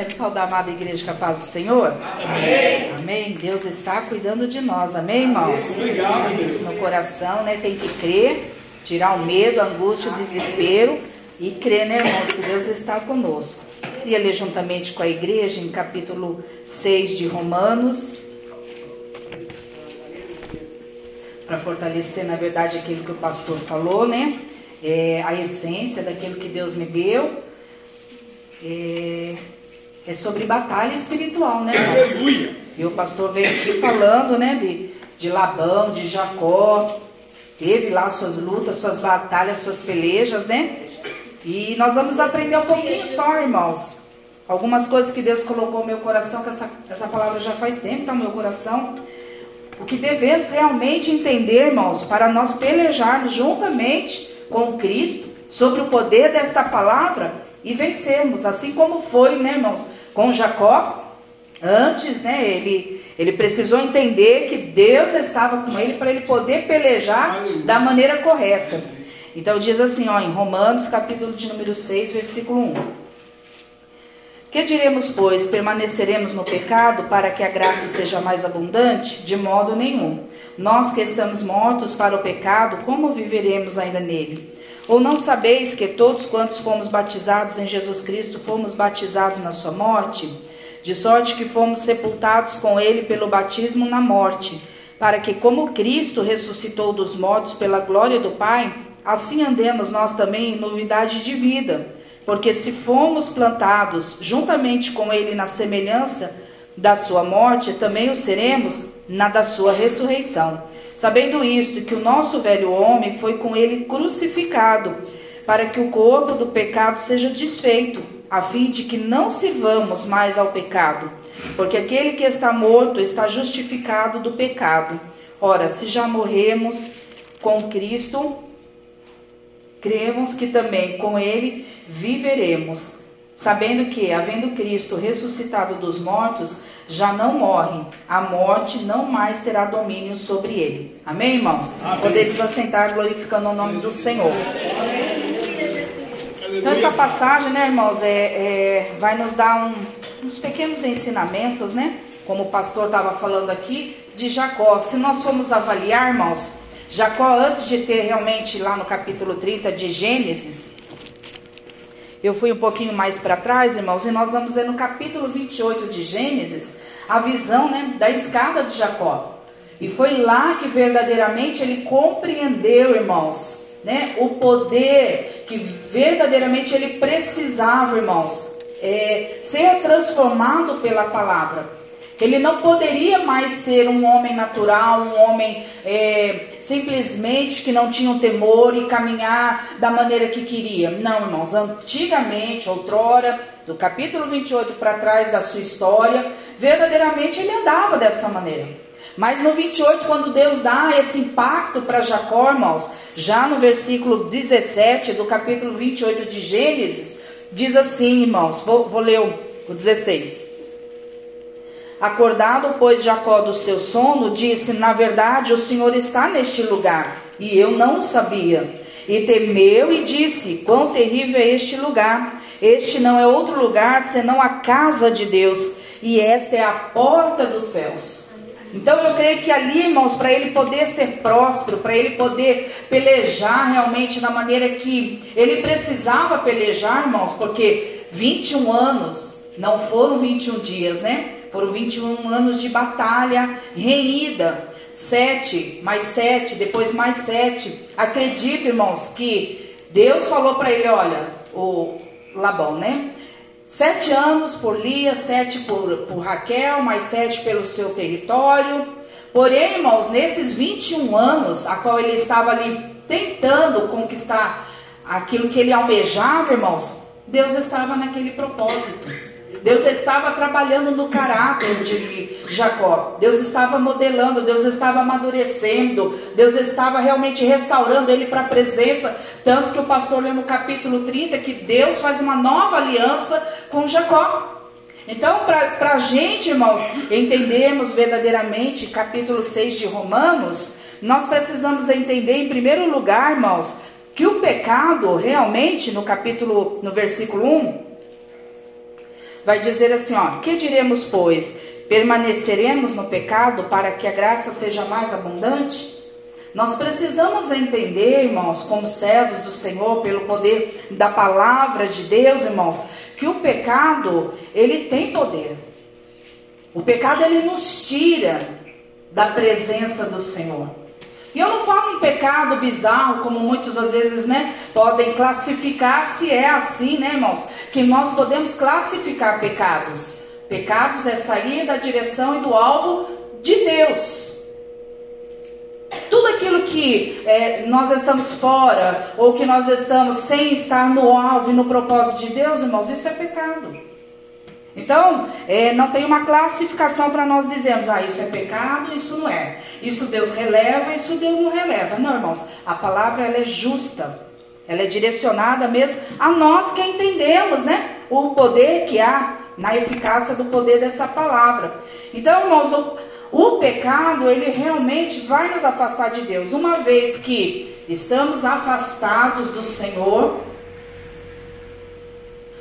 Quero saudar a amada igreja com a paz do Senhor. Amém. Amém. Deus está cuidando de nós. Amém, irmãos? Obrigado. Isso no coração, né? Tem que crer, tirar o medo, a angústia, o desespero e crer, né, irmãos, que Deus está conosco. Queria ler juntamente com a igreja em capítulo 6 de Romanos. Para fortalecer, na verdade, aquilo que o pastor falou, né? É, a essência daquilo que Deus me deu. É, é sobre batalha espiritual, né? Aleluia! E o pastor veio aqui falando, né, de, de Labão, de Jacó, teve lá suas lutas, suas batalhas, suas pelejas, né? E nós vamos aprender um pouquinho só, irmãos. Algumas coisas que Deus colocou no meu coração, que essa, essa palavra já faz tempo está no meu coração. O que devemos realmente entender, irmãos, para nós pelejarmos juntamente com Cristo sobre o poder desta palavra e vencermos, assim como foi, né, irmãos, com Jacó. Antes, né, ele, ele precisou entender que Deus estava com ele para ele poder pelejar Aleluia. da maneira correta. Então diz assim, ó, em Romanos, capítulo de número 6, versículo 1. Que diremos, pois, permaneceremos no pecado para que a graça seja mais abundante? De modo nenhum. Nós que estamos mortos para o pecado, como viveremos ainda nele? Ou não sabeis que todos quantos fomos batizados em Jesus Cristo fomos batizados na sua morte? De sorte que fomos sepultados com ele pelo batismo na morte, para que, como Cristo ressuscitou dos mortos pela glória do Pai, assim andemos nós também em novidade de vida. Porque se fomos plantados juntamente com ele na semelhança da sua morte, também o seremos na da sua ressurreição. Sabendo isto, que o nosso velho homem foi com ele crucificado, para que o corpo do pecado seja desfeito, a fim de que não sirvamos mais ao pecado. Porque aquele que está morto está justificado do pecado. Ora, se já morremos com Cristo, cremos que também com ele viveremos, sabendo que, havendo Cristo ressuscitado dos mortos, já não morre, a morte não mais terá domínio sobre ele. Amém, irmãos? Amém. Podemos assentar glorificando o nome do Senhor. Então, essa passagem, né, irmãos, é, é vai nos dar um, uns pequenos ensinamentos, né? Como o pastor estava falando aqui, de Jacó. Se nós formos avaliar, irmãos, Jacó, antes de ter realmente lá no capítulo 30 de Gênesis, eu fui um pouquinho mais para trás, irmãos, e nós vamos ver no capítulo 28 de Gênesis, a visão né, da escada de Jacó. E foi lá que verdadeiramente ele compreendeu, irmãos, né, o poder que verdadeiramente ele precisava, irmãos, é, ser transformado pela palavra. Ele não poderia mais ser um homem natural, um homem é, simplesmente que não tinha um temor e caminhar da maneira que queria. Não, irmãos, antigamente, outrora, do capítulo 28 para trás da sua história, verdadeiramente ele andava dessa maneira. Mas no 28, quando Deus dá esse impacto para Jacó, irmãos, já no versículo 17 do capítulo 28 de Gênesis, diz assim, irmãos, vou, vou ler o 16. Acordado, pois, Jacó do seu sono, disse: Na verdade, o Senhor está neste lugar, e eu não o sabia. E temeu e disse: Quão terrível é este lugar! Este não é outro lugar senão a casa de Deus, e esta é a porta dos céus. Então eu creio que ali, irmãos, para ele poder ser próspero, para ele poder pelejar realmente da maneira que ele precisava pelejar, irmãos, porque 21 anos não foram 21 dias, né? Foram 21 anos de batalha reída. Sete, mais sete, depois mais sete. Acredito, irmãos, que Deus falou para ele: olha, o Labão, né? Sete anos por Lia, sete por, por Raquel, mais sete pelo seu território. Porém, irmãos, nesses 21 anos, a qual ele estava ali tentando conquistar aquilo que ele almejava, irmãos, Deus estava naquele propósito. Deus estava trabalhando no caráter de Jacó. Deus estava modelando, Deus estava amadurecendo, Deus estava realmente restaurando ele para a presença. Tanto que o pastor leu no capítulo 30 que Deus faz uma nova aliança com Jacó. Então, para a gente, irmãos, entendermos verdadeiramente capítulo 6 de Romanos, nós precisamos entender, em primeiro lugar, irmãos, que o pecado realmente, no capítulo, no versículo 1, vai dizer assim, ó: "Que diremos, pois? Permaneceremos no pecado para que a graça seja mais abundante?" Nós precisamos entender, irmãos, como servos do Senhor, pelo poder da palavra de Deus, irmãos, que o pecado, ele tem poder. O pecado, ele nos tira da presença do Senhor. E eu não falo um pecado bizarro, como muitos às vezes, né, podem classificar, se é assim, né, irmãos, que nós podemos classificar pecados. Pecados é sair da direção e do alvo de Deus. Tudo aquilo que é, nós estamos fora, ou que nós estamos sem estar no alvo e no propósito de Deus, irmãos, isso é pecado. Então, é, não tem uma classificação para nós dizermos, ah, isso é pecado, isso não é. Isso Deus releva, isso Deus não releva. Não, irmãos, a palavra ela é justa. Ela é direcionada mesmo a nós que entendemos, né? O poder que há na eficácia do poder dessa palavra. Então, irmãos, o, o pecado, ele realmente vai nos afastar de Deus. Uma vez que estamos afastados do Senhor,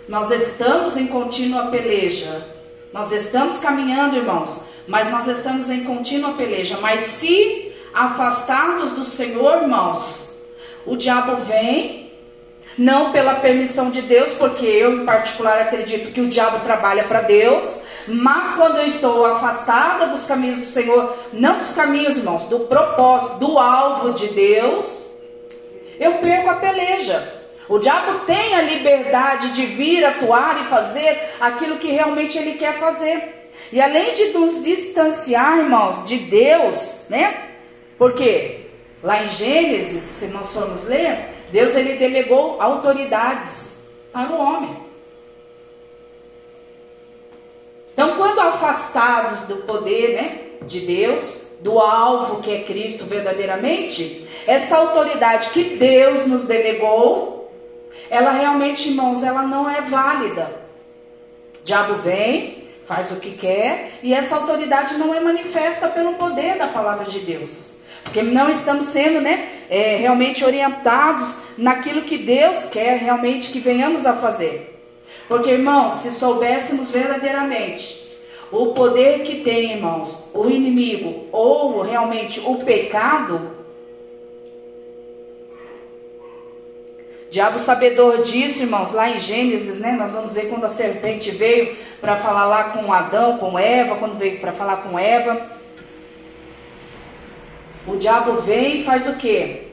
nós estamos em contínua peleja. Nós estamos caminhando, irmãos, mas nós estamos em contínua peleja. Mas se afastados do Senhor, irmãos, o diabo vem, não pela permissão de Deus, porque eu em particular acredito que o diabo trabalha para Deus, mas quando eu estou afastada dos caminhos do Senhor, não dos caminhos, irmãos, do propósito, do alvo de Deus, eu perco a peleja. O diabo tem a liberdade de vir atuar e fazer aquilo que realmente ele quer fazer. E além de nos distanciar, irmãos, de Deus, né? Porque lá em Gênesis, se nós formos ler, Deus ele delegou autoridades para o homem. Então, quando afastados do poder né, de Deus, do alvo que é Cristo verdadeiramente, essa autoridade que Deus nos delegou, ela realmente, irmãos, ela não é válida. O diabo vem, faz o que quer, e essa autoridade não é manifesta pelo poder da palavra de Deus. Porque não estamos sendo né, é, realmente orientados naquilo que Deus quer realmente que venhamos a fazer. Porque, irmãos, se soubéssemos verdadeiramente o poder que tem, irmãos, o inimigo ou realmente o pecado, diabo sabedor disso, irmãos, lá em Gênesis, né? Nós vamos ver quando a serpente veio para falar lá com Adão, com Eva, quando veio para falar com Eva. O diabo vem e faz o quê?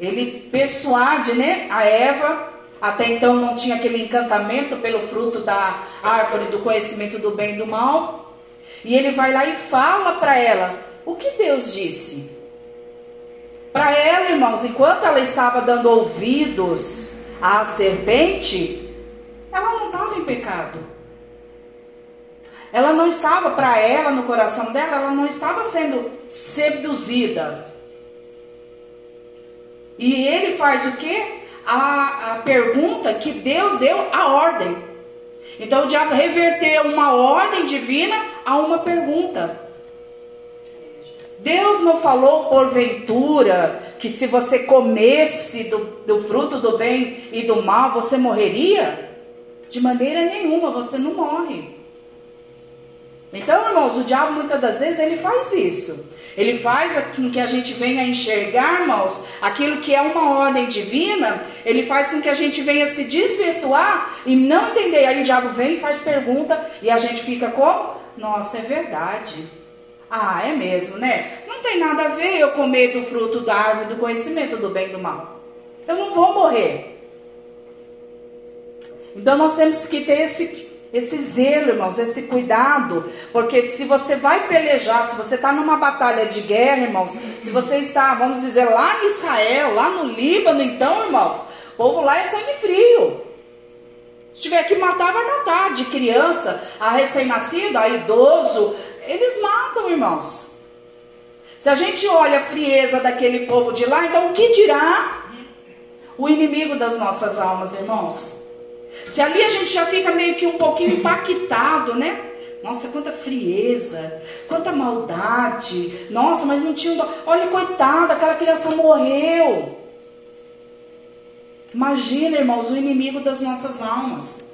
Ele persuade, né, a Eva até então não tinha aquele encantamento pelo fruto da árvore do conhecimento do bem e do mal. E ele vai lá e fala para ela o que Deus disse. Para ela, irmãos, enquanto ela estava dando ouvidos à serpente, ela não estava em pecado. Ela não estava, para ela, no coração dela, ela não estava sendo seduzida. E ele faz o que? a, a pergunta que Deus deu a ordem. Então o diabo reverteu uma ordem divina a uma pergunta. Deus não falou porventura que se você comesse do, do fruto do bem e do mal você morreria? De maneira nenhuma, você não morre. Então, irmãos, o diabo muitas das vezes ele faz isso. Ele faz com que a gente venha enxergar, irmãos, aquilo que é uma ordem divina, ele faz com que a gente venha se desvirtuar e não entender. Aí o diabo vem e faz pergunta e a gente fica como? Nossa, é verdade. Ah, é mesmo, né? Não tem nada a ver eu comer do fruto da árvore do conhecimento do bem e do mal. Eu não vou morrer. Então nós temos que ter esse esse zelo, irmãos, esse cuidado, porque se você vai pelejar, se você está numa batalha de guerra, irmãos, se você está, vamos dizer, lá em Israel, lá no Líbano, então, irmãos, o povo lá é sangue frio. Se tiver que matar, vai matar, de criança a recém-nascido, a idoso, eles matam, irmãos. Se a gente olha a frieza daquele povo de lá, então o que dirá o inimigo das nossas almas, irmãos? Se ali a gente já fica meio que um pouquinho impactado, né? Nossa, quanta frieza, quanta maldade. Nossa, mas não tinha. Olha, coitada, aquela criança morreu. Imagina, irmãos, o inimigo das nossas almas.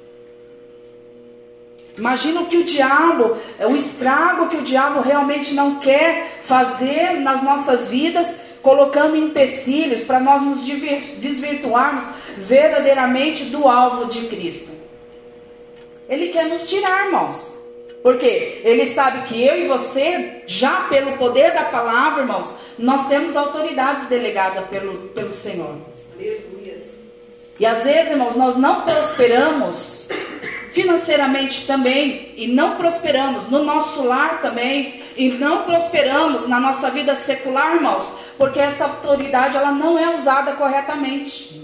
Imagina o que o diabo, o estrago que o diabo realmente não quer fazer nas nossas vidas, colocando empecilhos para nós nos desvirtuarmos verdadeiramente do alvo de Cristo. Ele quer nos tirar, irmãos. Porque ele sabe que eu e você, já pelo poder da palavra, irmãos, nós temos autoridades delegadas pelo, pelo Senhor. E às vezes, irmãos, nós não prosperamos financeiramente também, e não prosperamos no nosso lar também, e não prosperamos na nossa vida secular, irmãos, porque essa autoridade ela não é usada corretamente.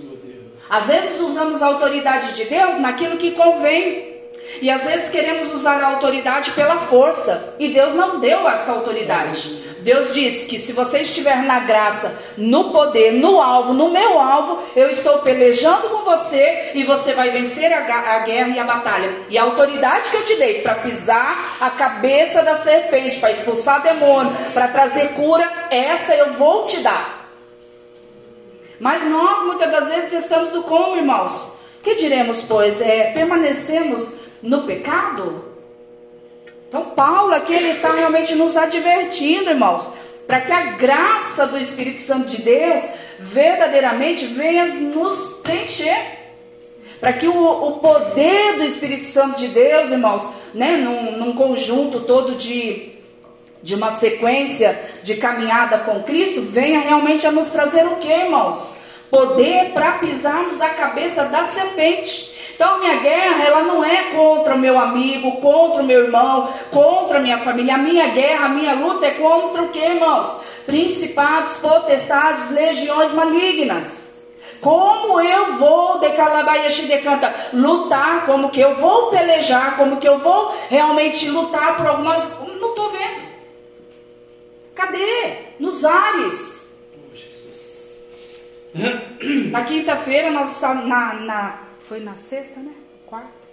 Às vezes usamos a autoridade de Deus naquilo que convém e às vezes queremos usar a autoridade pela força, e Deus não deu essa autoridade. Deus diz que se você estiver na graça, no poder, no alvo, no meu alvo, eu estou pelejando com você e você vai vencer a, a guerra e a batalha. E a autoridade que eu te dei para pisar a cabeça da serpente, para expulsar demônio, para trazer cura, essa eu vou te dar. Mas nós muitas das vezes estamos do como, irmãos? Que diremos, pois? É, permanecemos no pecado? Então, Paulo aqui ele está realmente nos advertindo, irmãos, para que a graça do Espírito Santo de Deus verdadeiramente venha nos preencher. Para que o, o, poder do Espírito Santo de Deus, irmãos, né, num, num conjunto todo de, de uma sequência de caminhada com Cristo, venha realmente a nos trazer o que, irmãos? Poder para pisarmos a cabeça da serpente. Então, minha guerra, ela não é contra o meu amigo, contra o meu irmão, contra a minha família. A minha guerra, a minha luta é contra o que, irmãos? Principados, potestades, legiões malignas. Como eu vou, de canta, lutar, como que eu vou pelejar, como que eu vou realmente lutar por algumas. Não estou vendo. Cadê? Nos ares. Na quinta-feira nós estávamos na, na foi na sexta, né? Quarta.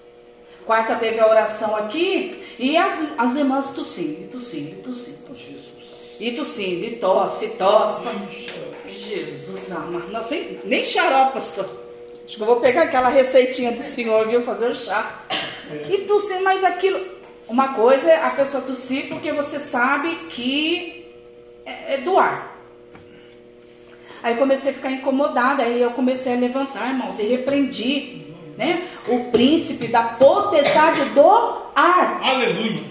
Quarta teve a oração aqui e as, as irmãs tossindo, tossindo, tossindo, tossindo. E tossindo, e tosse, tosse. Jesus amado. Não sei, nem xarope, pastor. Acho que eu vou pegar aquela receitinha do senhor, viu? Fazer o chá. E tossindo, mas aquilo. Uma coisa é a pessoa tossir porque você sabe que é, é do ar. Aí comecei a ficar incomodada, aí eu comecei a levantar, irmãos, e repreendi, né? O príncipe da potestade do ar. Aleluia.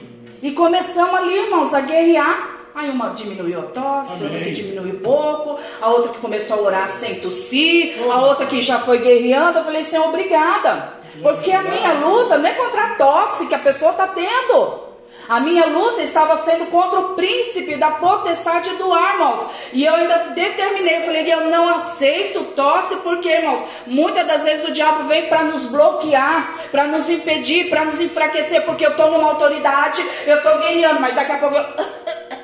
E começamos ali, irmãos, a guerrear. Aí uma diminuiu a tosse, Amém. outra que diminuiu pouco, a outra que começou a orar sem tossir, oh. a outra que já foi guerreando. Eu falei, Senhor, obrigada. Porque a minha luta não é contra a tosse que a pessoa está tendo. A minha luta estava sendo contra o príncipe da potestade do ar, irmãos. E eu ainda determinei, eu falei, eu não aceito tosse, porque, irmãos, muitas das vezes o diabo vem para nos bloquear, para nos impedir, para nos enfraquecer, porque eu estou numa autoridade, eu estou guerreando, mas daqui a pouco eu.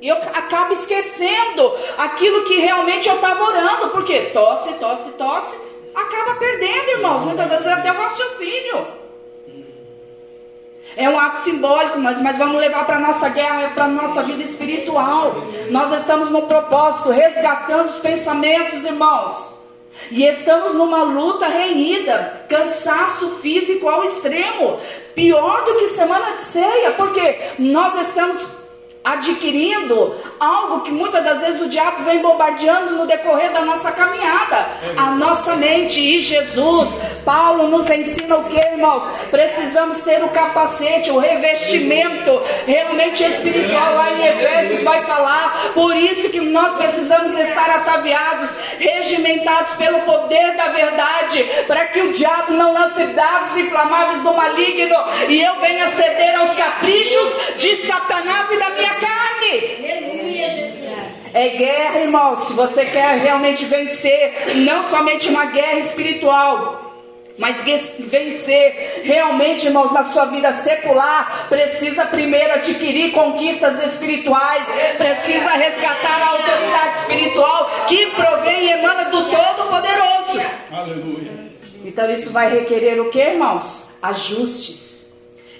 E eu acabo esquecendo aquilo que realmente eu estava orando, porque tosse, tosse, tosse, acaba perdendo, irmãos, muitas vezes até o raciocínio. É um ato simbólico, mas, mas vamos levar para a nossa guerra, para a nossa vida espiritual. Nós estamos no propósito, resgatando os pensamentos, irmãos. E estamos numa luta renhida, cansaço físico ao extremo, pior do que semana de ceia, porque nós estamos adquirindo algo que muitas das vezes o diabo vem bombardeando no decorrer da nossa caminhada, a nossa mente e Jesus. Paulo nos ensina o que, irmãos? Precisamos ter o capacete, o revestimento realmente espiritual. Lá em Efésios vai falar, por isso que nós precisamos estar ataviados, regimentados pelo poder da verdade, para que o diabo não lance dados inflamáveis do maligno e eu venha ceder aos caprichos de Satanás e da minha carne. É guerra, irmão. Se você quer realmente vencer, não somente uma guerra espiritual, mas vencer realmente, irmãos, na sua vida secular, precisa primeiro adquirir conquistas espirituais, precisa resgatar a autoridade espiritual que provém e emana do Todo-Poderoso. Aleluia. Então isso vai requerer o que, irmãos? Ajustes.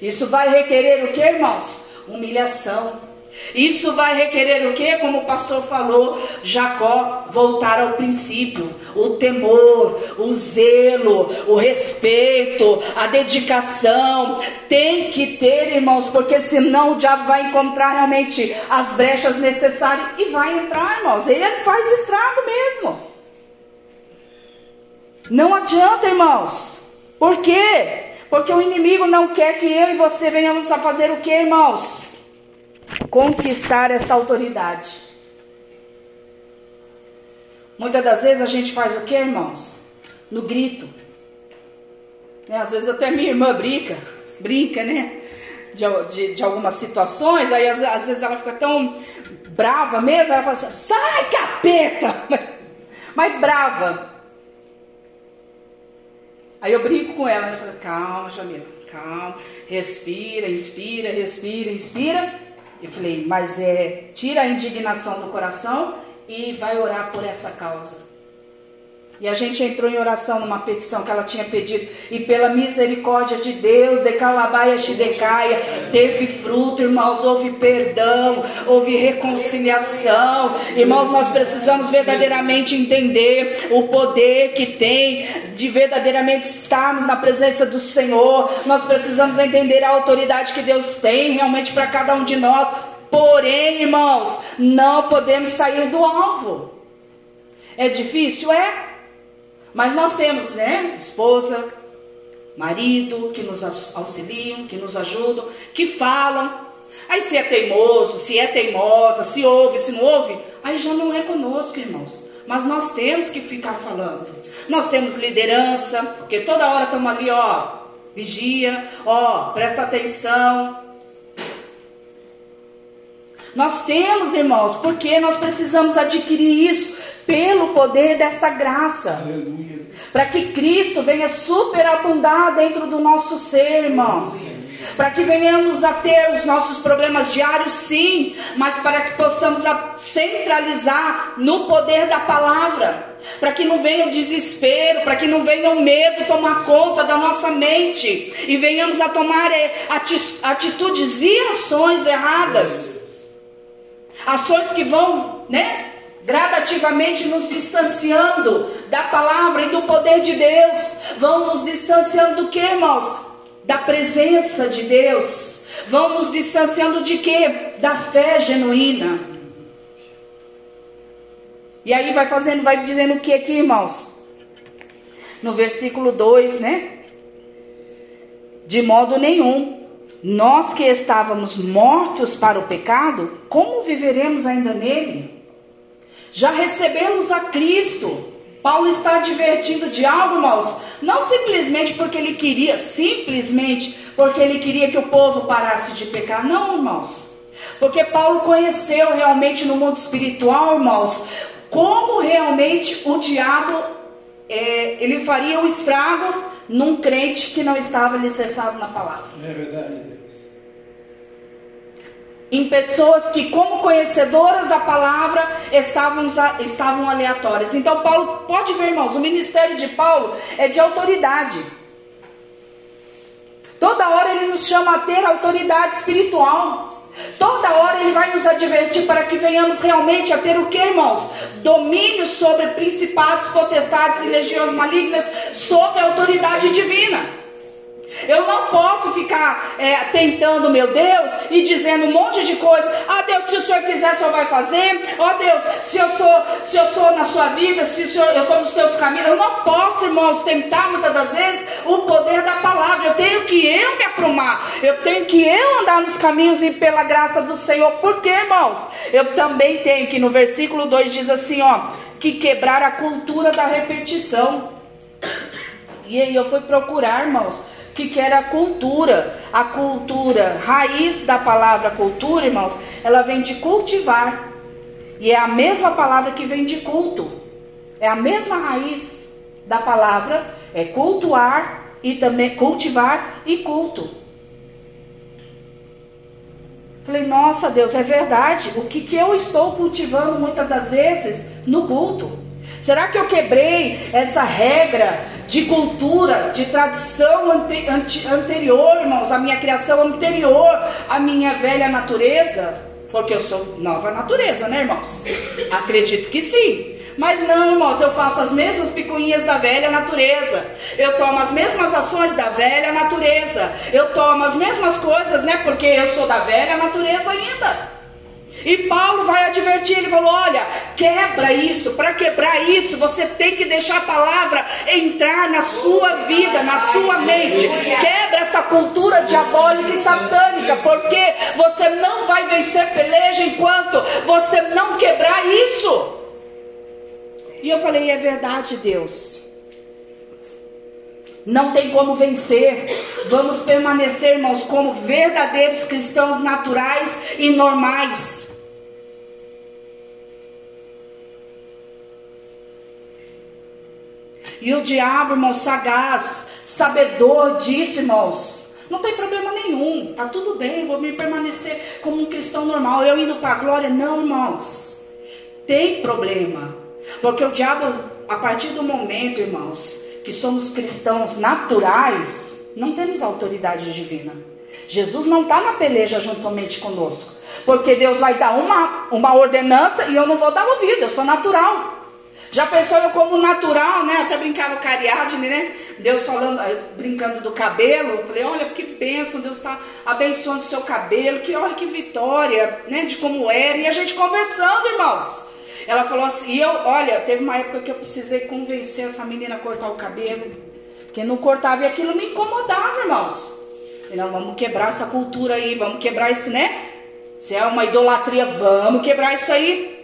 Isso vai requerer o que, irmãos? Humilhação. Isso vai requerer o que? Como o pastor falou, Jacó voltar ao princípio, o temor, o zelo, o respeito, a dedicação. Tem que ter, irmãos, porque senão o diabo vai encontrar realmente as brechas necessárias e vai entrar, irmãos. Ele faz estrago mesmo. Não adianta, irmãos. Por quê? Porque o inimigo não quer que eu e você venhamos a fazer o que, irmãos? Conquistar essa autoridade. Muitas das vezes a gente faz o que, irmãos? No grito. Né? Às vezes até minha irmã brinca, brinca, né? De, de, de algumas situações, aí às, às, vezes ela fica tão brava mesmo, ela fala assim, sai capeta! Mas brava. Aí eu brinco com ela, ela fala, calma, Jamila, calma, respira, inspira, respira, inspira. Eu falei, mas é, tira a indignação do coração e vai orar por essa causa. E a gente entrou em oração numa petição que ela tinha pedido. E pela misericórdia de Deus, de Calabaia Shidecaia, teve fruto, irmãos. Houve perdão, houve reconciliação. Irmãos, nós precisamos verdadeiramente entender o poder que tem de verdadeiramente estarmos na presença do Senhor. Nós precisamos entender a autoridade que Deus tem realmente para cada um de nós. Porém, irmãos, não podemos sair do alvo. É difícil? É. Mas nós temos, né, esposa, marido que nos auxiliam, que nos ajudam, que falam. Aí se é teimoso, se é teimosa, se ouve, se não ouve, aí já não é conosco, irmãos. Mas nós temos que ficar falando. Nós temos liderança, porque toda hora estamos ali, ó, vigia, ó, presta atenção. Nós temos, irmãos, porque nós precisamos adquirir isso pelo poder desta graça. Para que Cristo venha superabundar dentro do nosso ser, irmãos. Para que venhamos a ter os nossos problemas diários, sim, mas para que possamos centralizar no poder da palavra. Para que não venha o desespero, para que não venha o medo tomar conta da nossa mente e venhamos a tomar eh, atitudes e ações erradas. Ações que vão, né, gradativamente nos distanciando da palavra e do poder de Deus. Vão nos distanciando do que, irmãos? Da presença de Deus. Vão nos distanciando de quê? Da fé genuína. E aí vai fazendo, vai dizendo o que aqui, irmãos? No versículo 2, né? De modo nenhum. Nós que estávamos mortos para o pecado, como viveremos ainda nele? Já recebemos a Cristo. Paulo está advertindo de algo, irmãos, não simplesmente porque ele queria, simplesmente porque ele queria que o povo parasse de pecar, não, irmãos. Porque Paulo conheceu realmente no mundo espiritual, irmãos, como realmente o diabo é, ele faria um estrago num crente que não estava alicerçado na palavra. É verdade em pessoas que, como conhecedoras da palavra, estavam, estavam aleatórias. Então, Paulo, pode ver, irmãos, o ministério de Paulo é de autoridade. Toda hora ele nos chama a ter autoridade espiritual. Toda hora ele vai nos advertir para que venhamos realmente a ter o que, irmãos? Domínio sobre principados, potestades e legiões malignas, sob a autoridade divina. Eu não posso ficar é, tentando, meu Deus, e dizendo um monte de coisa. Ah, Deus, se o Senhor quiser, o Senhor vai fazer. Ó oh, Deus, se eu sou, se eu sou na sua vida, se o Senhor, eu estou nos teus caminhos. Eu não posso, irmãos, tentar muitas das vezes o poder da palavra. Eu tenho que eu me aprumar. Eu tenho que eu andar nos caminhos e pela graça do Senhor. Por quê, irmãos? Eu também tenho que no versículo 2 diz assim, ó, que quebrar a cultura da repetição. E aí eu fui procurar, irmãos que, que era a cultura. A cultura, raiz da palavra cultura, irmãos, ela vem de cultivar. E é a mesma palavra que vem de culto. É a mesma raiz da palavra, é cultuar e também cultivar e culto. Falei, nossa Deus, é verdade. O que, que eu estou cultivando muitas das vezes no culto? Será que eu quebrei essa regra de cultura, de tradição ante, ante, anterior, irmãos, a minha criação anterior à minha velha natureza? Porque eu sou nova natureza, né, irmãos? Acredito que sim. Mas não, irmãos, eu faço as mesmas picuinhas da velha natureza. Eu tomo as mesmas ações da velha natureza. Eu tomo as mesmas coisas, né? Porque eu sou da velha natureza ainda. E Paulo vai advertir, ele falou: olha, quebra isso, para quebrar isso, você tem que deixar a palavra entrar na sua vida, na sua mente. Quebra essa cultura diabólica e satânica, porque você não vai vencer peleja enquanto você não quebrar isso. E eu falei: é verdade, Deus. Não tem como vencer. Vamos permanecer, irmãos, como verdadeiros cristãos naturais e normais. E o diabo, irmão, sagaz, sabedor disso, irmãos. Não tem problema nenhum, tá tudo bem, vou me permanecer como um cristão normal. Eu indo para a glória, não, irmãos. Tem problema. Porque o diabo, a partir do momento, irmãos, que somos cristãos naturais, não temos autoridade divina. Jesus não está na peleja juntamente conosco. Porque Deus vai dar uma, uma ordenança e eu não vou dar ouvido, eu sou natural. Já pensou eu como natural, né? Até brincava com Ariadne, né? Deus falando, eh, brincando do cabelo. Eu falei, olha que bênção, Deus está abençoando o seu cabelo, que olha que vitória, né? De como era. E a gente conversando, irmãos. Ela falou assim, e eu, olha, teve uma época que eu precisei convencer essa menina a cortar o cabelo. Porque não cortava e aquilo me incomodava, irmãos. E não, vamos quebrar essa cultura aí, vamos quebrar esse, né? Se é uma idolatria, vamos quebrar isso aí.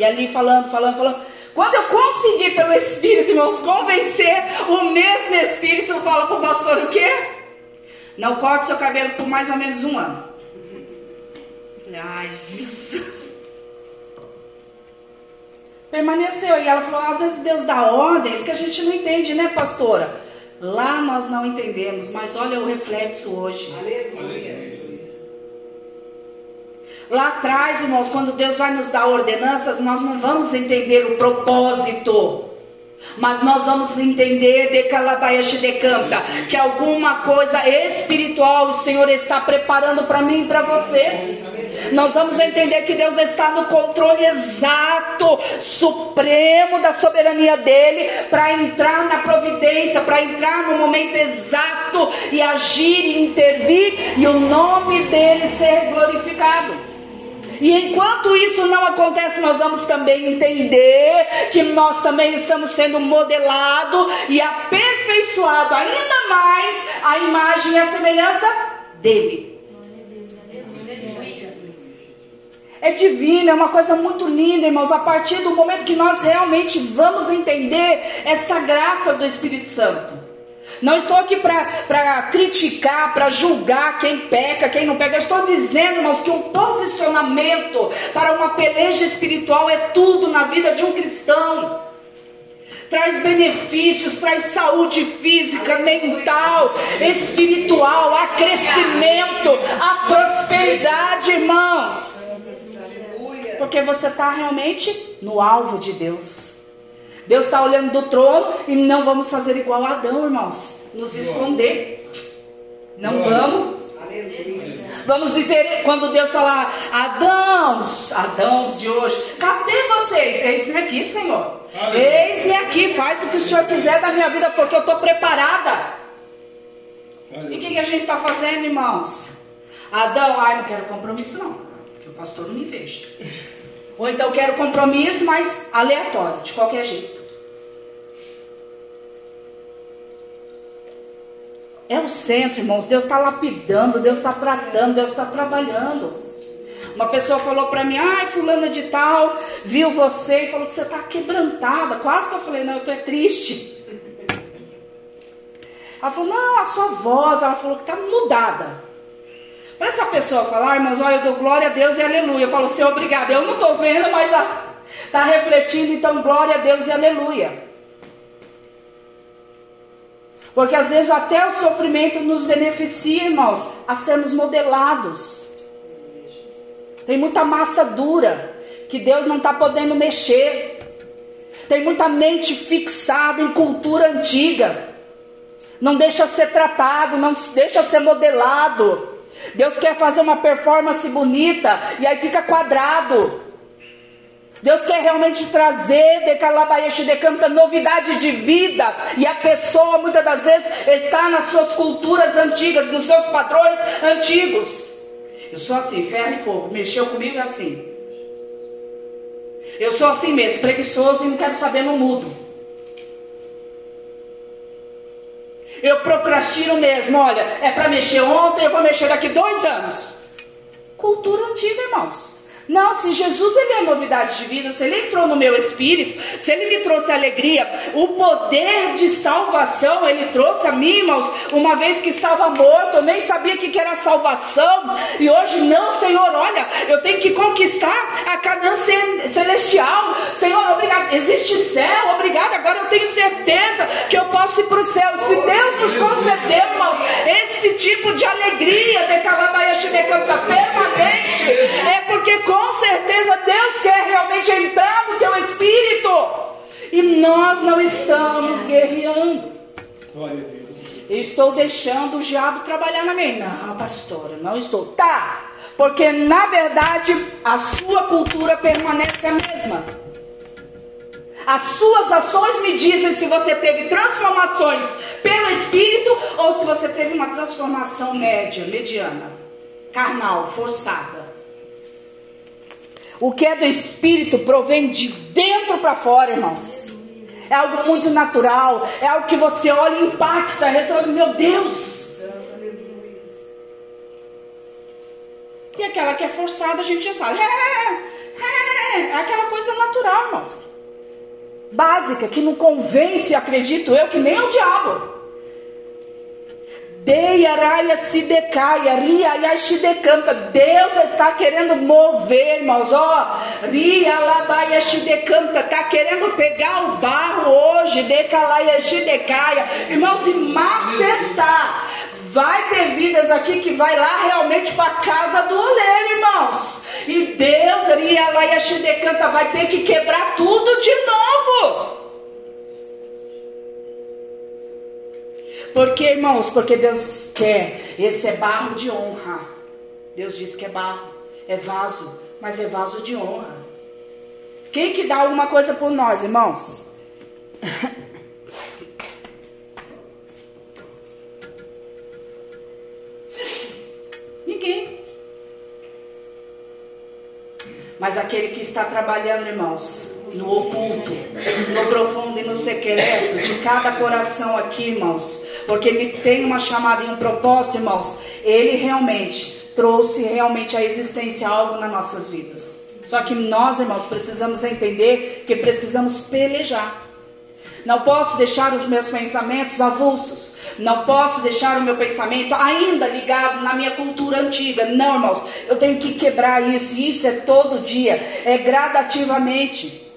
E ali falando, falando, falando. Quando eu consegui pelo Espírito, irmãos, convencer, o mesmo Espírito fala para o pastor o quê? Não corte seu cabelo por mais ou menos um ano. Ai, Jesus. Permaneceu. E ela falou: às vezes Deus dá ordens que a gente não entende, né, pastora? Lá nós não entendemos, mas olha o reflexo hoje. Aleluia. Lá atrás, irmãos, quando Deus vai nos dar ordenanças, nós não vamos entender o propósito. Mas nós vamos entender de Calabaias de Canta que alguma coisa espiritual o Senhor está preparando para mim e para você. Nós vamos entender que Deus está no controle exato, supremo da soberania dele, para entrar na providência, para entrar no momento exato e agir intervir e o nome dele ser glorificado. E enquanto isso não acontece, nós vamos também entender que nós também estamos sendo modelado e aperfeiçoado ainda mais a imagem e a semelhança dele. É divino, é uma coisa muito linda, irmãos. A partir do momento que nós realmente vamos entender essa graça do Espírito Santo. Não estou aqui para criticar, para julgar quem peca, quem não peca. Eu estou dizendo, irmãos, que um posicionamento para uma peleja espiritual é tudo na vida de um cristão. Traz benefícios, traz saúde física, mental, espiritual, a crescimento, a prosperidade, irmãos. Porque você está realmente no alvo de Deus. Deus está olhando do trono e não vamos fazer igual a Adão, irmãos. Nos esconder. Não vamos. Vamos dizer, quando Deus falar, Adãos, Adãos de hoje, cadê vocês? Eis-me aqui, Senhor. Eis-me aqui, faz o que o Senhor quiser da minha vida, porque eu estou preparada. E o que, que, a gente está fazendo, irmãos? Adão, ai, não quero compromisso, não, porque o pastor não me veja. Ou então quero compromisso, mas aleatório, de qualquer jeito. É o centro, irmãos. Deus está lapidando, Deus está tratando, Deus está trabalhando. Uma pessoa falou para mim, ai, fulana de tal, viu você e falou que você está quebrantada. Quase que eu falei, não, eu estou é triste. Ela falou, não, a sua voz, ela falou que está mudada. Para essa pessoa falar, irmãos, olha, eu dou glória a Deus e aleluia. Eu falo assim, obrigada. Eu não estou vendo, mas está refletindo, então glória a Deus e aleluia. Porque às vezes até o sofrimento nos beneficia, irmãos, a sermos modelados. Tem muita massa dura que Deus não está podendo mexer. Tem muita mente fixada em cultura antiga. Não deixa ser tratado, não deixa ser modelado. Deus quer fazer uma performance bonita e aí fica quadrado. Deus quer realmente trazer de Calabaixo de Canta novidade de vida e a pessoa muitas das vezes está nas suas culturas antigas, nos seus padrões antigos. Eu sou assim, ferro e fogo, mexeu comigo é assim. Eu sou assim mesmo, preguiçoso e não quero saber, não mudo. Eu procrastino mesmo, olha, é para mexer ontem, eu vou mexer daqui dois anos. Cultura antiga, irmãos. Não, se Jesus ele é novidade de vida, se ele entrou no meu espírito, se ele me trouxe alegria, o poder de salvação ele trouxe a mim, irmãos, uma vez que estava morto, eu nem sabia o que era salvação, e hoje não, Senhor, olha, eu tenho que conquistar a Canaã celestial, Senhor, obrigado, existe céu, obrigado, agora eu tenho certeza que eu posso ir para o céu, se Deus nos concedeu, irmãos, esse tipo de alegria de permanente, é porque com com certeza Deus quer realmente entrar no teu espírito. E nós não estamos guerreando. Eu estou deixando o diabo trabalhar na minha. Não, pastora, não estou. Tá. Porque na verdade a sua cultura permanece a mesma. As suas ações me dizem se você teve transformações pelo Espírito ou se você teve uma transformação média, mediana, carnal, forçada. O que é do espírito provém de dentro para fora, irmãos. É algo muito natural, é algo que você olha e impacta, resolve, meu Deus. E aquela que é forçada, a gente já sabe. É, é, é aquela coisa natural, irmãos. Básica, que não convence, acredito eu, que nem o diabo. Deus está querendo mover, irmãos. Ó, Ria Labaia Shidecanta está querendo pegar o barro hoje, Decalaia Shidecaia, irmãos, e macetar. Vai ter vidas aqui que vai lá realmente para casa do oleiro, irmãos. E Deus, Ria Laia Shidecanta, vai ter que quebrar tudo de novo. Porque, irmãos, porque Deus quer. Esse é barro de honra. Deus diz que é barro, é vaso, mas é vaso de honra. Quem que dá alguma coisa por nós, irmãos? Ninguém. Mas aquele que está trabalhando, irmãos, no oculto, no profundo e no secreto de cada coração aqui, irmãos, porque ele tem uma chamada e um propósito, irmãos. Ele realmente trouxe realmente a existência algo nas nossas vidas. Só que nós, irmãos, precisamos entender que precisamos pelejar. Não posso deixar os meus pensamentos avulsos. Não posso deixar o meu pensamento ainda ligado na minha cultura antiga. Não, irmãos, eu tenho que quebrar isso. Isso é todo dia, é gradativamente.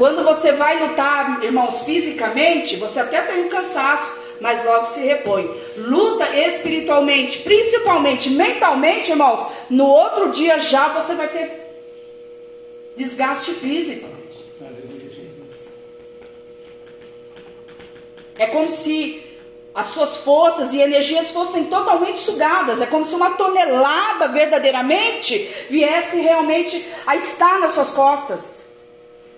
Quando você vai lutar, irmãos, fisicamente, você até tem um cansaço mas logo se repõe. Luta espiritualmente, principalmente mentalmente, irmãos. No outro dia já você vai ter desgaste físico. É como se as suas forças e energias fossem totalmente sugadas. É como se uma tonelada verdadeiramente viesse realmente a estar nas suas costas.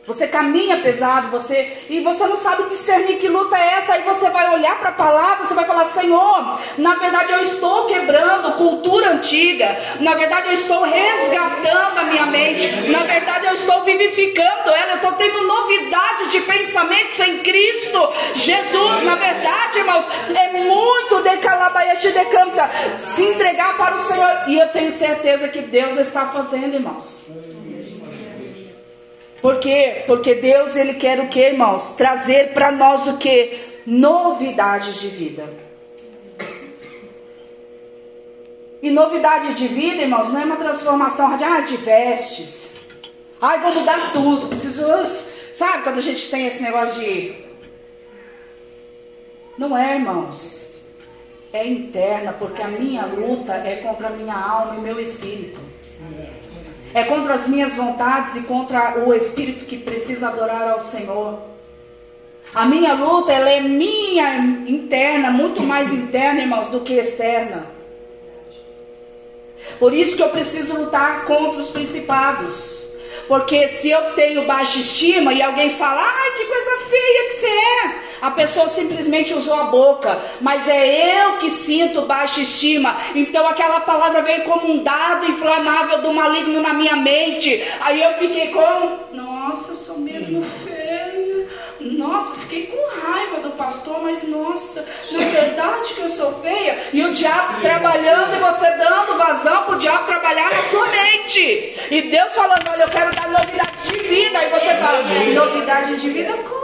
Você caminha pesado, você e você não sabe discernir que luta é essa. Aí você vai olhar para a palavra, você vai falar: Senhor, na verdade eu estou quebrando cultura antiga. Na verdade eu estou resgatando a minha mente. Na verdade eu estou vivificando ela. Eu estou tendo novidade de pensamentos em Cristo Jesus. Na verdade, irmãos, é muito de calabaiaxi de canta se entregar para o Senhor. E eu tenho certeza que Deus está fazendo, irmãos. Por quê? Porque Deus ele quer o que, irmãos? Trazer para nós o que? Novidade de vida. E novidade de vida, irmãos, não é uma transformação ah, de vestes. Ai, vou mudar tudo. Preciso. Sabe quando a gente tem esse negócio de. Não é, irmãos. É interna, porque a minha luta é contra a minha alma e meu espírito. É contra as minhas vontades e contra o espírito que precisa adorar ao Senhor. A minha luta, ela é minha interna, muito mais interna, irmãos, do que externa. Por isso que eu preciso lutar contra os principados. Porque se eu tenho baixa estima e alguém fala, ai que coisa feia que você é, a pessoa simplesmente usou a boca, mas é eu que sinto baixa estima. Então aquela palavra veio como um dado inflamável do maligno na minha mente. Aí eu fiquei como, nossa, eu sou mesmo feia. Nossa, fiquei com raiva do pastor, mas nossa, não é verdade que eu sou feia? E o diabo trabalhando e você dando vazão para o diabo trabalhar na sua mente. E Deus falando, olha, eu quero dar novidade de vida. E você fala, novidade de vida como?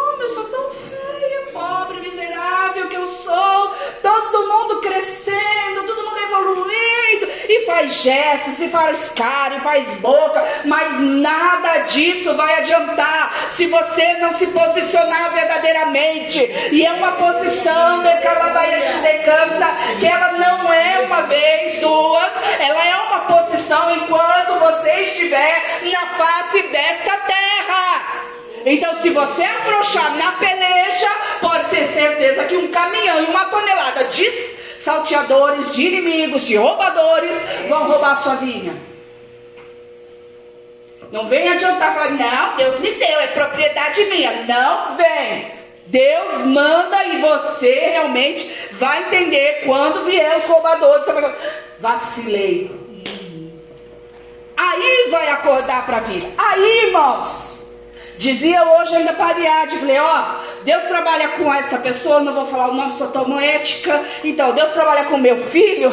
Faz gestos, e faz cara, e faz boca. Mas nada disso vai adiantar se você não se posicionar verdadeiramente. E é uma posição de Calabaias de canta que ela não é uma vez, duas, ela é uma posição enquanto você estiver na face desta terra. Então, se você afrouxar na peleja, pode ter certeza que um caminhão e uma tonelada de salteadores, de inimigos, de roubadores vão roubar a sua vinha. Não vem adiantar falar, não, Deus me deu, é propriedade minha. Não vem. Deus manda e você realmente vai entender quando vier os roubadores. Você vai falar, vacilei. Aí vai acordar para a vida. Aí, irmãos. Dizia hoje ainda para Ariadne, falei, ó, Deus trabalha com essa pessoa, não vou falar o nome, sou tão ética. Então, Deus trabalha com meu filho.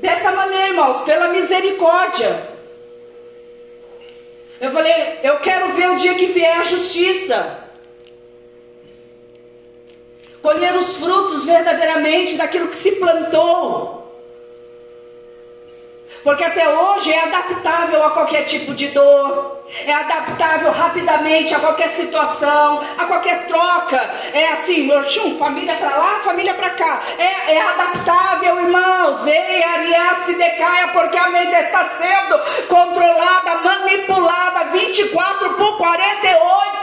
Dessa maneira, irmãos, pela misericórdia. Eu falei, eu quero ver o dia que vier a justiça. Colher os frutos verdadeiramente daquilo que se plantou. Porque até hoje é adaptável a qualquer tipo de dor, é adaptável rapidamente a qualquer situação, a qualquer troca. É assim, tchum, família para lá, família para cá. É, é adaptável, irmãos. Ei, Ariá se decaia, porque a mente está sendo controlada, manipulada 24 por 48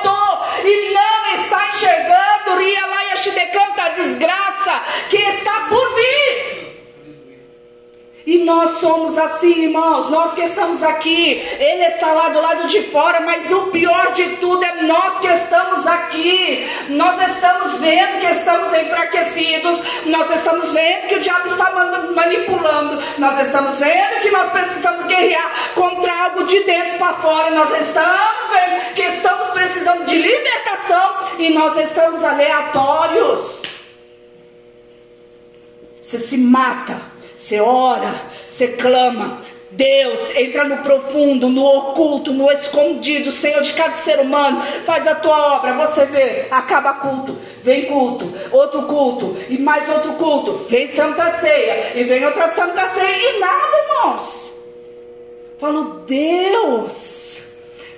e não está enxergando, Ria Laia Shidekanta, a desgraça que está por vir. E nós somos assim, irmãos, nós que estamos aqui, Ele está lá do lado de fora, mas o pior de tudo é nós que estamos aqui. Nós estamos vendo que estamos enfraquecidos, nós estamos vendo que o diabo está manipulando, nós estamos vendo que nós precisamos guerrear contra algo de dentro para fora, nós estamos vendo que estamos precisando de libertação e nós estamos aleatórios. Você se mata você ora, você clama. Deus entra no profundo, no oculto, no escondido, Senhor de cada ser humano, faz a tua obra. Você vê, acaba culto, vem culto, outro culto, e mais outro culto, vem Santa Ceia, e vem outra Santa Ceia, e nada, irmãos. Falo, Deus,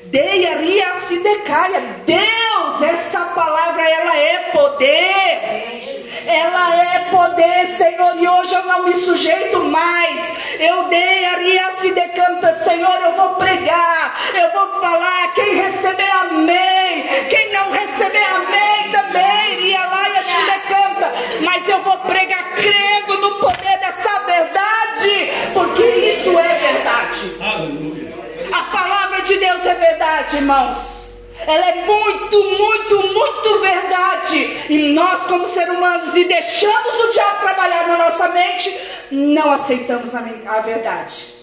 deia ria se decaia. Deus, essa palavra ela é poder ela é poder, Senhor, e hoje eu não me sujeito mais. Eu dei a Riace decanta, Senhor, eu vou pregar, eu vou falar. Quem receber, amém. Quem não receber, amém também. Ria lá e te decanta. Mas eu vou pregar crendo no poder dessa verdade, porque isso é verdade. Aleluia. A palavra de Deus é verdade, irmãos. Ela é muito, muito, muito verdade. E nós, como seres humanos, e deixamos o diabo trabalhar na nossa mente, não aceitamos a verdade.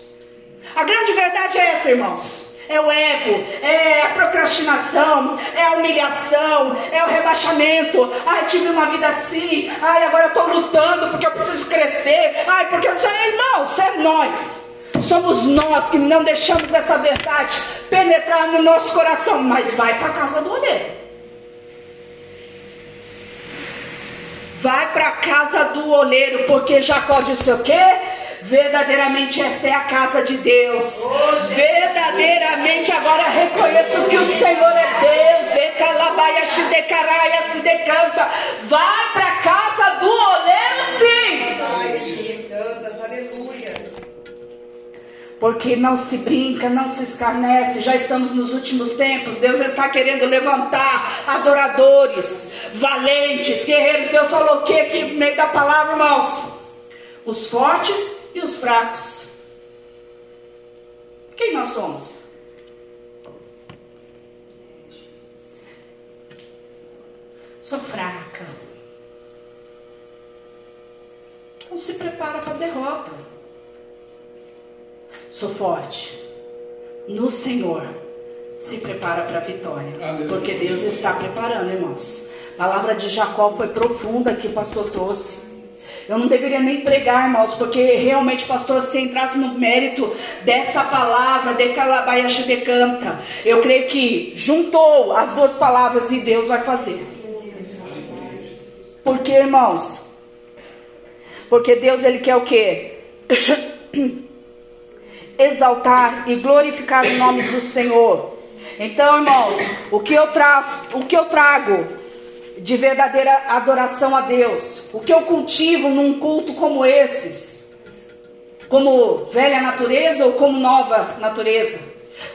A grande verdade é essa, irmãos. É o ego, é a procrastinação, é a humilhação, é o rebaixamento. Ai, tive uma vida assim. Ai, agora eu estou lutando porque eu preciso crescer. Ai, porque eu sei, irmãos, é nós. Somos nós que não deixamos essa verdade penetrar no nosso coração, mas vai para a casa do oleiro. Vai para a casa do oleiro, porque Jacó disse o quê? Verdadeiramente esta é a casa de Deus. Verdadeiramente agora reconheço que o Senhor é Deus. Decalabaia, se decaraia, se decanta. Vai para a casa do oleiro, sim. Aleluia porque não se brinca, não se escarnece. Já estamos nos últimos tempos. Deus está querendo levantar adoradores, valentes, guerreiros. Deus falou o que aqui no meio da palavra, irmãos? Os fortes E os fracos? Quem nós somos? Sou fraca. Então se prepara para a derrota. Sou forte. No Senhor. Se prepara para a vitória. Aleluia. Porque Deus está preparando, irmãos. A palavra de Jacó foi profunda que o pastor trouxe. Eu não deveria nem pregar, irmãos, porque realmente, pastor, se entrasse no mérito dessa palavra, de Calabaiache de canta, eu creio que juntou as duas palavras e Deus vai fazer. Porque, irmãos? Porque Deus, Ele quer o quê? Exaltar e glorificar o nome do Senhor. Então, irmãos, o que eu trago, o que eu trago de verdadeira adoração a Deus. O que eu cultivo num culto como esses? Como velha natureza ou como nova natureza?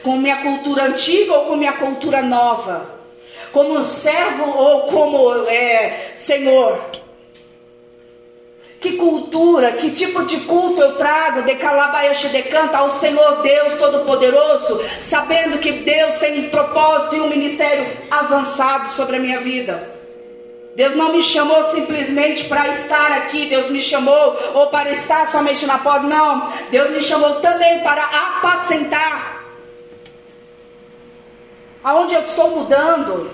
Com minha cultura antiga ou com minha cultura nova? Como servo ou como é, senhor? Que cultura, que tipo de culto eu trago de Calabaiache de Canta ao Senhor Deus Todo-Poderoso, sabendo que Deus tem um propósito e um ministério avançado sobre a minha vida? Deus não me chamou simplesmente para estar aqui, Deus me chamou ou para estar somente na porta, não. Deus me chamou também para apacentar. Aonde eu estou mudando?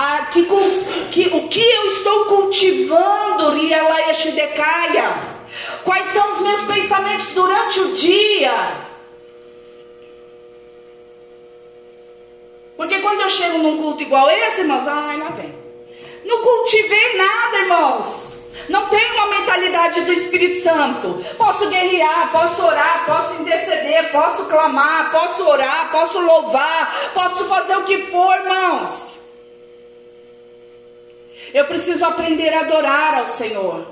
Ah, que, que, o que eu estou cultivando, Rialaia Quais são os meus pensamentos durante o dia? Porque quando eu chego num culto igual esse, irmãos, ai, lá vem. Não cultivei nada, irmãos. Não tenho uma mentalidade do Espírito Santo. Posso guerrear, posso orar, posso interceder, posso clamar, posso orar, posso louvar, posso fazer o que for, irmãos. Eu preciso aprender a adorar ao Senhor.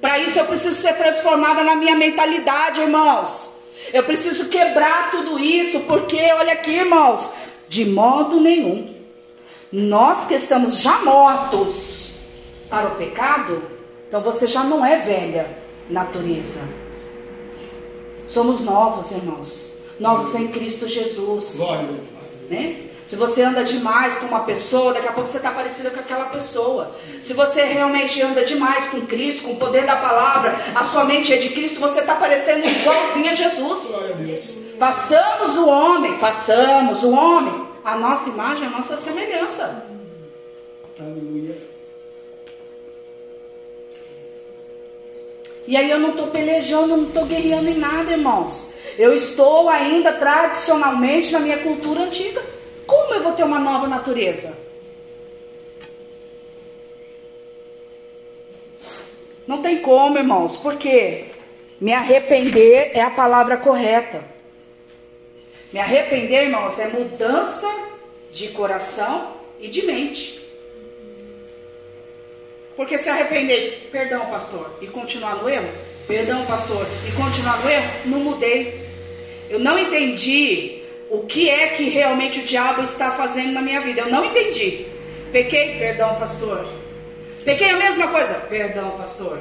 Para isso eu preciso ser transformada na minha mentalidade, irmãos. Eu preciso quebrar tudo isso, porque olha aqui, irmãos, de modo nenhum nós que estamos já mortos para o pecado, então você já não é velha natureza. Somos novos, irmãos. Novos em Cristo Jesus. Glória. Né? Se você anda demais com uma pessoa, daqui a pouco você está parecido com aquela pessoa. Se você realmente anda demais com Cristo, com o poder da palavra, a sua mente é de Cristo, você está parecendo igualzinho a Jesus. Façamos o homem, façamos o homem a nossa imagem, a nossa semelhança. Aleluia. E aí eu não estou pelejando, não estou guerreando em nada, irmãos. Eu estou ainda tradicionalmente na minha cultura antiga. Como eu vou ter uma nova natureza? Não tem como, irmãos, porque me arrepender é a palavra correta. Me arrepender, irmãos, é mudança de coração e de mente. Porque se arrepender, perdão, pastor, e continuar no erro, perdão, pastor, e continuar no erro, não mudei. Eu não entendi o que é que realmente o diabo está fazendo na minha vida. Eu não entendi. Pequei, perdão, pastor. Pequei a mesma coisa, perdão, pastor.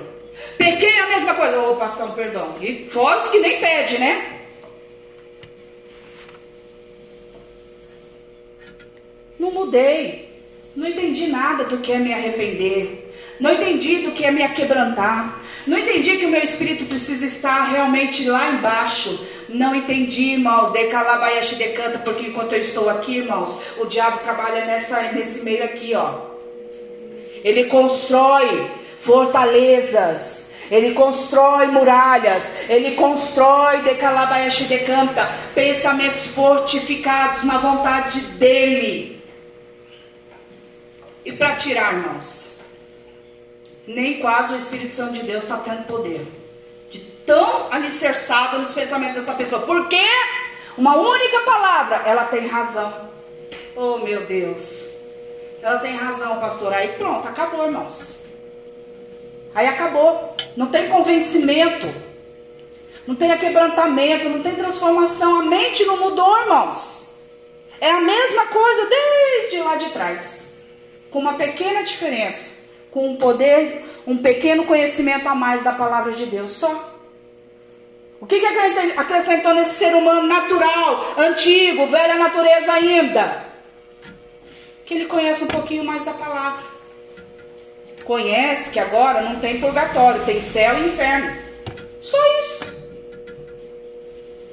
Pequei a mesma coisa, ô oh, pastor, perdão. E fora os que nem pede, né? Não mudei. Não entendi nada do que é me arrepender. Não entendi do que é me quebrantar. Não entendi que o meu espírito precisa estar realmente lá embaixo. Não entendi, irmãos. De calabaiache de canta, porque enquanto eu estou aqui, irmãos, o diabo trabalha nessa, nesse meio aqui, ó. Ele constrói fortalezas. Ele constrói muralhas, ele constrói de calabaiache de canta, pensamentos fortificados na vontade dele. E para tirar, irmãos, nem quase o Espírito Santo de Deus está tendo poder. De tão alicerçado nos pensamentos dessa pessoa. Porque uma única palavra, ela tem razão. Oh meu Deus. Ela tem razão, pastor. Aí pronto, acabou, irmãos. Aí acabou. Não tem convencimento. Não tem quebrantamento, não tem transformação. A mente não mudou, irmãos. É a mesma coisa desde lá de trás com uma pequena diferença, com um poder, um pequeno conhecimento a mais da palavra de Deus só. O que, que acrescentou nesse ser humano natural, antigo, velha natureza ainda? Que ele conhece um pouquinho mais da palavra. Conhece que agora não tem purgatório, tem céu e inferno. Só isso.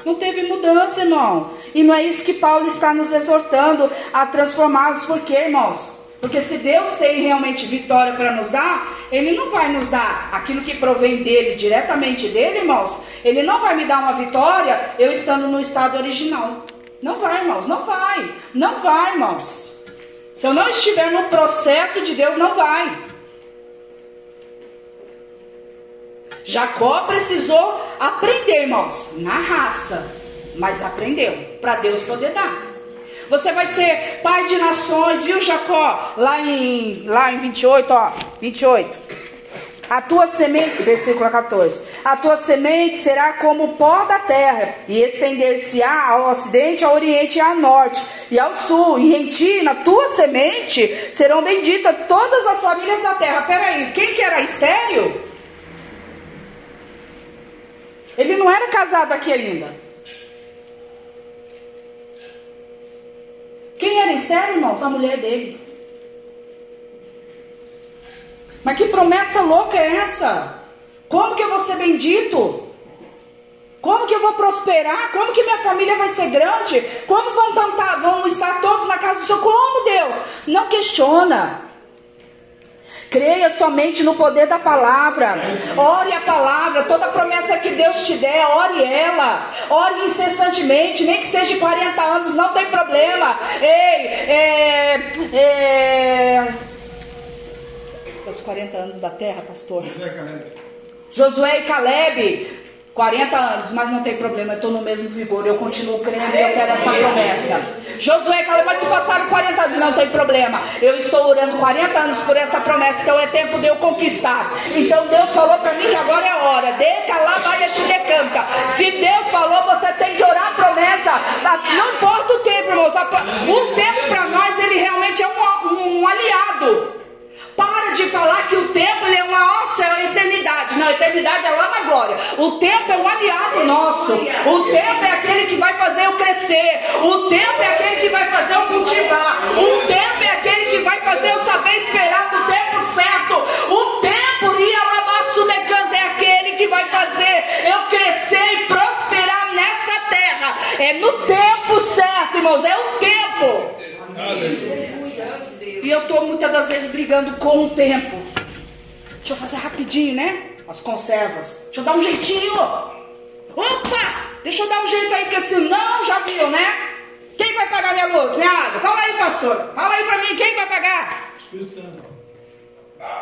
Não teve mudança, irmão. E não é isso que Paulo está nos exortando a transformarmos. Por quê, irmãos? Porque se Deus tem realmente vitória para nos dar, Ele não vai nos dar aquilo que provém dele, diretamente dele, irmãos. Ele não vai me dar uma vitória eu estando no estado original. Não vai, irmãos, não vai. Não vai, irmãos. Se eu não estiver no processo de Deus, não vai. Jacó precisou aprender, irmãos, na raça, mas aprendeu para Deus poder dar. Você vai ser pai de nações, viu, Jacó? Lá em, lá em 28, ó, 28. A tua semente, versículo 14. A tua semente será como o pó da terra, e estender-se-á ao ocidente, ao oriente e ao norte, e ao sul. E em ti, na tua semente, serão benditas todas as famílias da terra. Peraí, quem que era estéreo? Ele não era casado aqui ainda. Quem era estéreo, irmãos? A mulher dele. Mas que promessa louca é essa? Como que eu vou ser bendito? Como que eu vou prosperar? Como que minha família vai ser grande? Como vão, tentar, vão estar todos na casa do Senhor? Como, Deus? Não questiona. Creia somente no poder da palavra. Ore a palavra. Toda promessa que Deus te der, ore ela. Ore incessantemente. Nem que seja de 40 anos, não tem problema. Ei, é. é... Os 40 anos da terra, pastor. Josué e Caleb. Josué e Caleb 40 anos, mas não tem problema, eu estou no mesmo vigor, eu continuo crendo e eu quero essa promessa. Josué falou, mas se passaram 40 anos, não tem problema. Eu estou orando 40 anos por essa promessa, então é tempo de eu conquistar. Então Deus falou para mim que agora é hora. Deca lá, vai te decanta. Se Deus falou, você tem que orar a promessa. Não importa o tempo, irmãos. O tempo para nós, ele realmente é um, um aliado. Para de falar que o tempo ele é uma nossa, é a eternidade. Não, a eternidade é lá na glória. O tempo é um aliado nosso. O tempo é aquele que vai fazer eu crescer. O tempo é aquele que vai fazer eu cultivar. O tempo é aquele que vai fazer eu saber esperar no tempo certo. O tempo, Rialabaço decanta, é aquele que vai fazer eu crescer e prosperar nessa terra. É no tempo certo, irmãos. É o tempo. E eu estou muitas das vezes brigando com o tempo. Deixa eu fazer rapidinho, né? As conservas. Deixa eu dar um jeitinho. Opa! Deixa eu dar um jeito aí, porque senão já viu, né? Quem vai pagar minha luz, minha água? Fala aí, pastor. Fala aí para mim, quem vai pagar? Espírito Santo.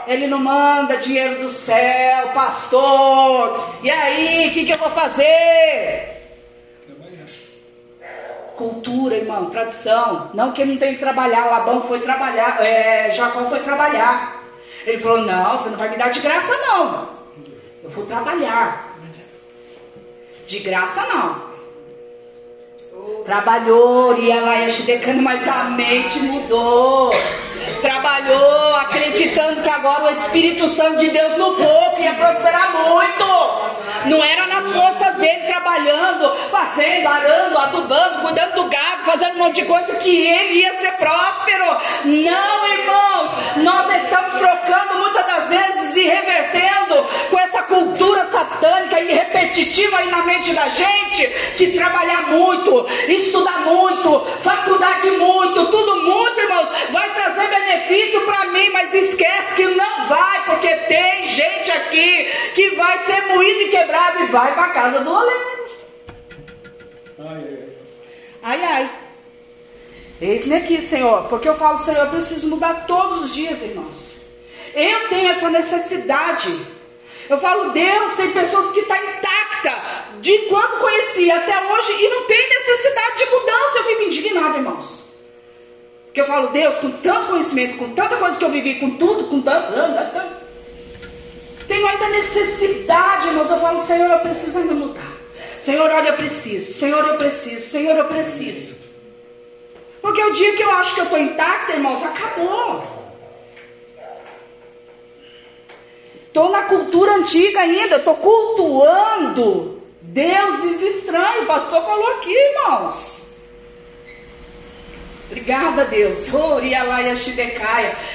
Ele não manda dinheiro do céu, pastor. E aí, o que, que eu vou fazer? Cultura, irmão, tradição. Não que ele não tem que trabalhar, Labão foi trabalhar, é, Jacó foi trabalhar. Ele falou: Não, você não vai me dar de graça, não. Eu vou trabalhar. De graça, não. Trabalhou, ia lá ia chidecando, mas a mente mudou. Trabalhou, acreditando que agora o Espírito Santo de Deus no povo ia prosperar muito. Não era nas forças dele trabalhando, fazendo, arando, adubando, cuidando do gado, fazendo um monte de coisa que ele ia ser próspero. Não, irmãos, nós estamos trocando muitas das vezes e revertendo satânica e repetitiva aí na mente da gente que trabalhar muito, estudar muito, faculdade muito, tudo muito, irmãos, vai trazer benefício para mim, mas esquece que não vai, porque tem gente aqui que vai ser moído e quebrado e vai para casa do oleiro. Ai, ai. Eis-me aqui, Senhor, porque eu falo, Senhor, eu preciso mudar todos os dias, irmãos. Eu tenho essa necessidade. Eu falo, Deus, tem pessoas que estão tá intacta de quando conheci até hoje e não tem necessidade de mudança. Eu fico indignado, irmãos. Porque eu falo, Deus, com tanto conhecimento, com tanta coisa que eu vivi, com tudo, com tanto. Tenho ainda necessidade, irmãos. Eu falo, Senhor, eu preciso ainda mudar. Senhor, olha, eu preciso. Senhor, eu preciso. Senhor, eu preciso. Porque o dia que eu acho que eu estou intacta, irmãos, acabou. Estou na cultura antiga ainda, estou cultuando Deuses estranhos, o pastor falou aqui, irmãos. Obrigada, Deus.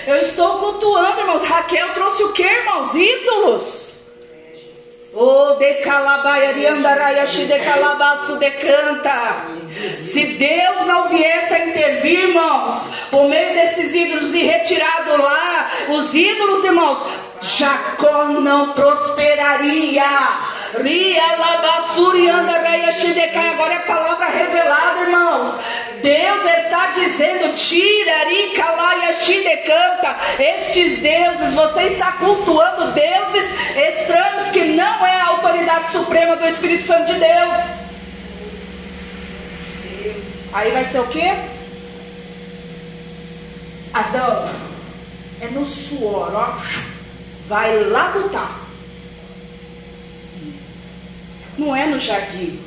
Eu estou cultuando, irmãos. Raquel trouxe o que, irmãos? Ídolos. Oh, decanta. Se Deus não viesse a intervir, irmãos, por meio desses ídolos e retirado lá os ídolos, irmãos, Jacó não prosperaria. Agora é a palavra revelada, irmãos. Deus está dizendo: tira, canta. Estes deuses, você está cultuando deuses estranhos que não é a autoridade suprema do Espírito Santo de Deus. Aí vai ser o que? Adão, é no suor, ó vai lá botar. Não é no jardim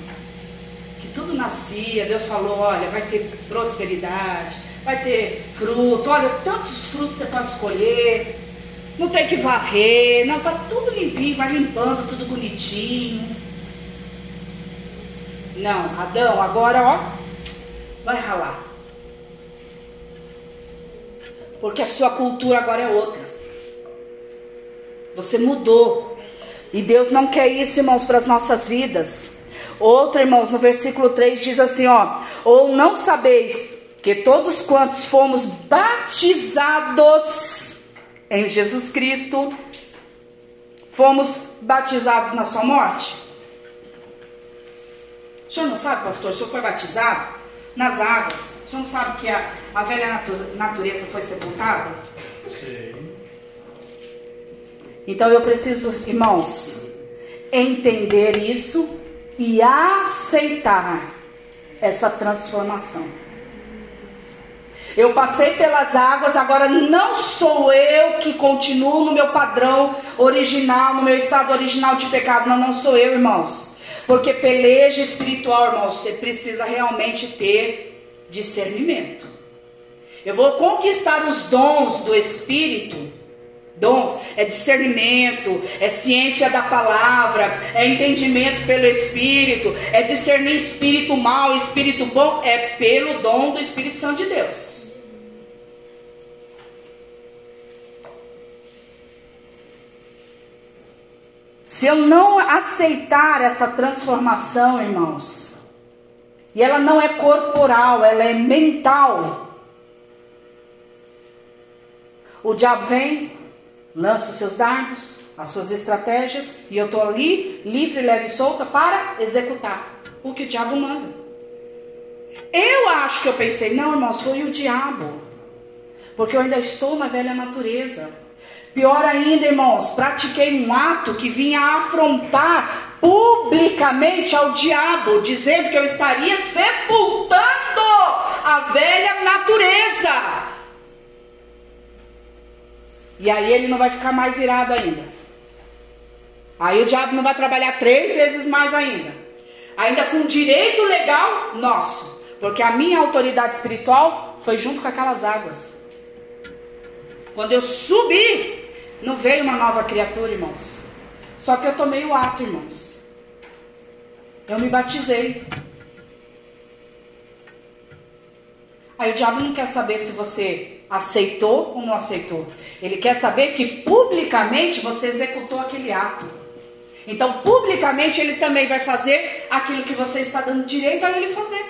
que tudo nascia, Deus falou, olha, vai ter prosperidade, vai ter fruto, olha, tantos frutos você pode escolher, não tem que varrer, não, tá tudo limpinho, vai limpando, tudo bonitinho. Não, Adão, agora ó, vai ralar. Porque a sua cultura agora é outra. Você mudou. E Deus não quer isso, irmãos, para as nossas vidas. Outro, irmãos, no versículo 3 diz assim, ó: "Ou não sabeis que todos quantos fomos batizados em Jesus Cristo, fomos batizados na sua morte?" O senhor não sabe, pastor? O senhor foi batizado nas águas. O senhor não sabe que a, a velha natureza foi sepultada? Sei. Então eu preciso, irmãos, entender isso e aceitar essa transformação. Eu passei pelas águas, agora não sou eu que continuo no meu padrão original, no meu estado original de pecado. Não, não sou eu, irmãos. Porque peleja espiritual, irmãos, você precisa realmente ter discernimento. Eu vou conquistar os dons do Espírito Dons é discernimento, é ciência da palavra, é entendimento pelo Espírito, é discernir espírito mal, espírito bom, é pelo dom do Espírito Santo de Deus. Se eu não aceitar essa transformação, irmãos, e ela não é corporal, ela é mental, o diabo vem, lança os seus dardos, as suas estratégias, e eu estou ali, livre, leve e solta, para executar o que o diabo manda. Eu acho que eu pensei, não, irmãos, foi o diabo, porque eu ainda estou na velha natureza. Pior ainda, irmãos, pratiquei um ato que vinha afrontar publicamente ao diabo, dizendo que eu estaria sepultando a velha natureza. E aí ele não vai ficar mais irado ainda. Aí o diabo não vai trabalhar três vezes mais ainda. Ainda com direito legal nosso. Porque a minha autoridade espiritual foi junto com aquelas águas. Quando eu subi, não veio uma nova criatura, irmãos. Só que eu tomei o ato, irmãos. Eu me batizei. Aí o diabo não quer saber se você aceitou ou não aceitou. Ele quer saber que publicamente você executou aquele ato. Então, publicamente, ele também vai fazer aquilo que você está dando direito a ele fazer.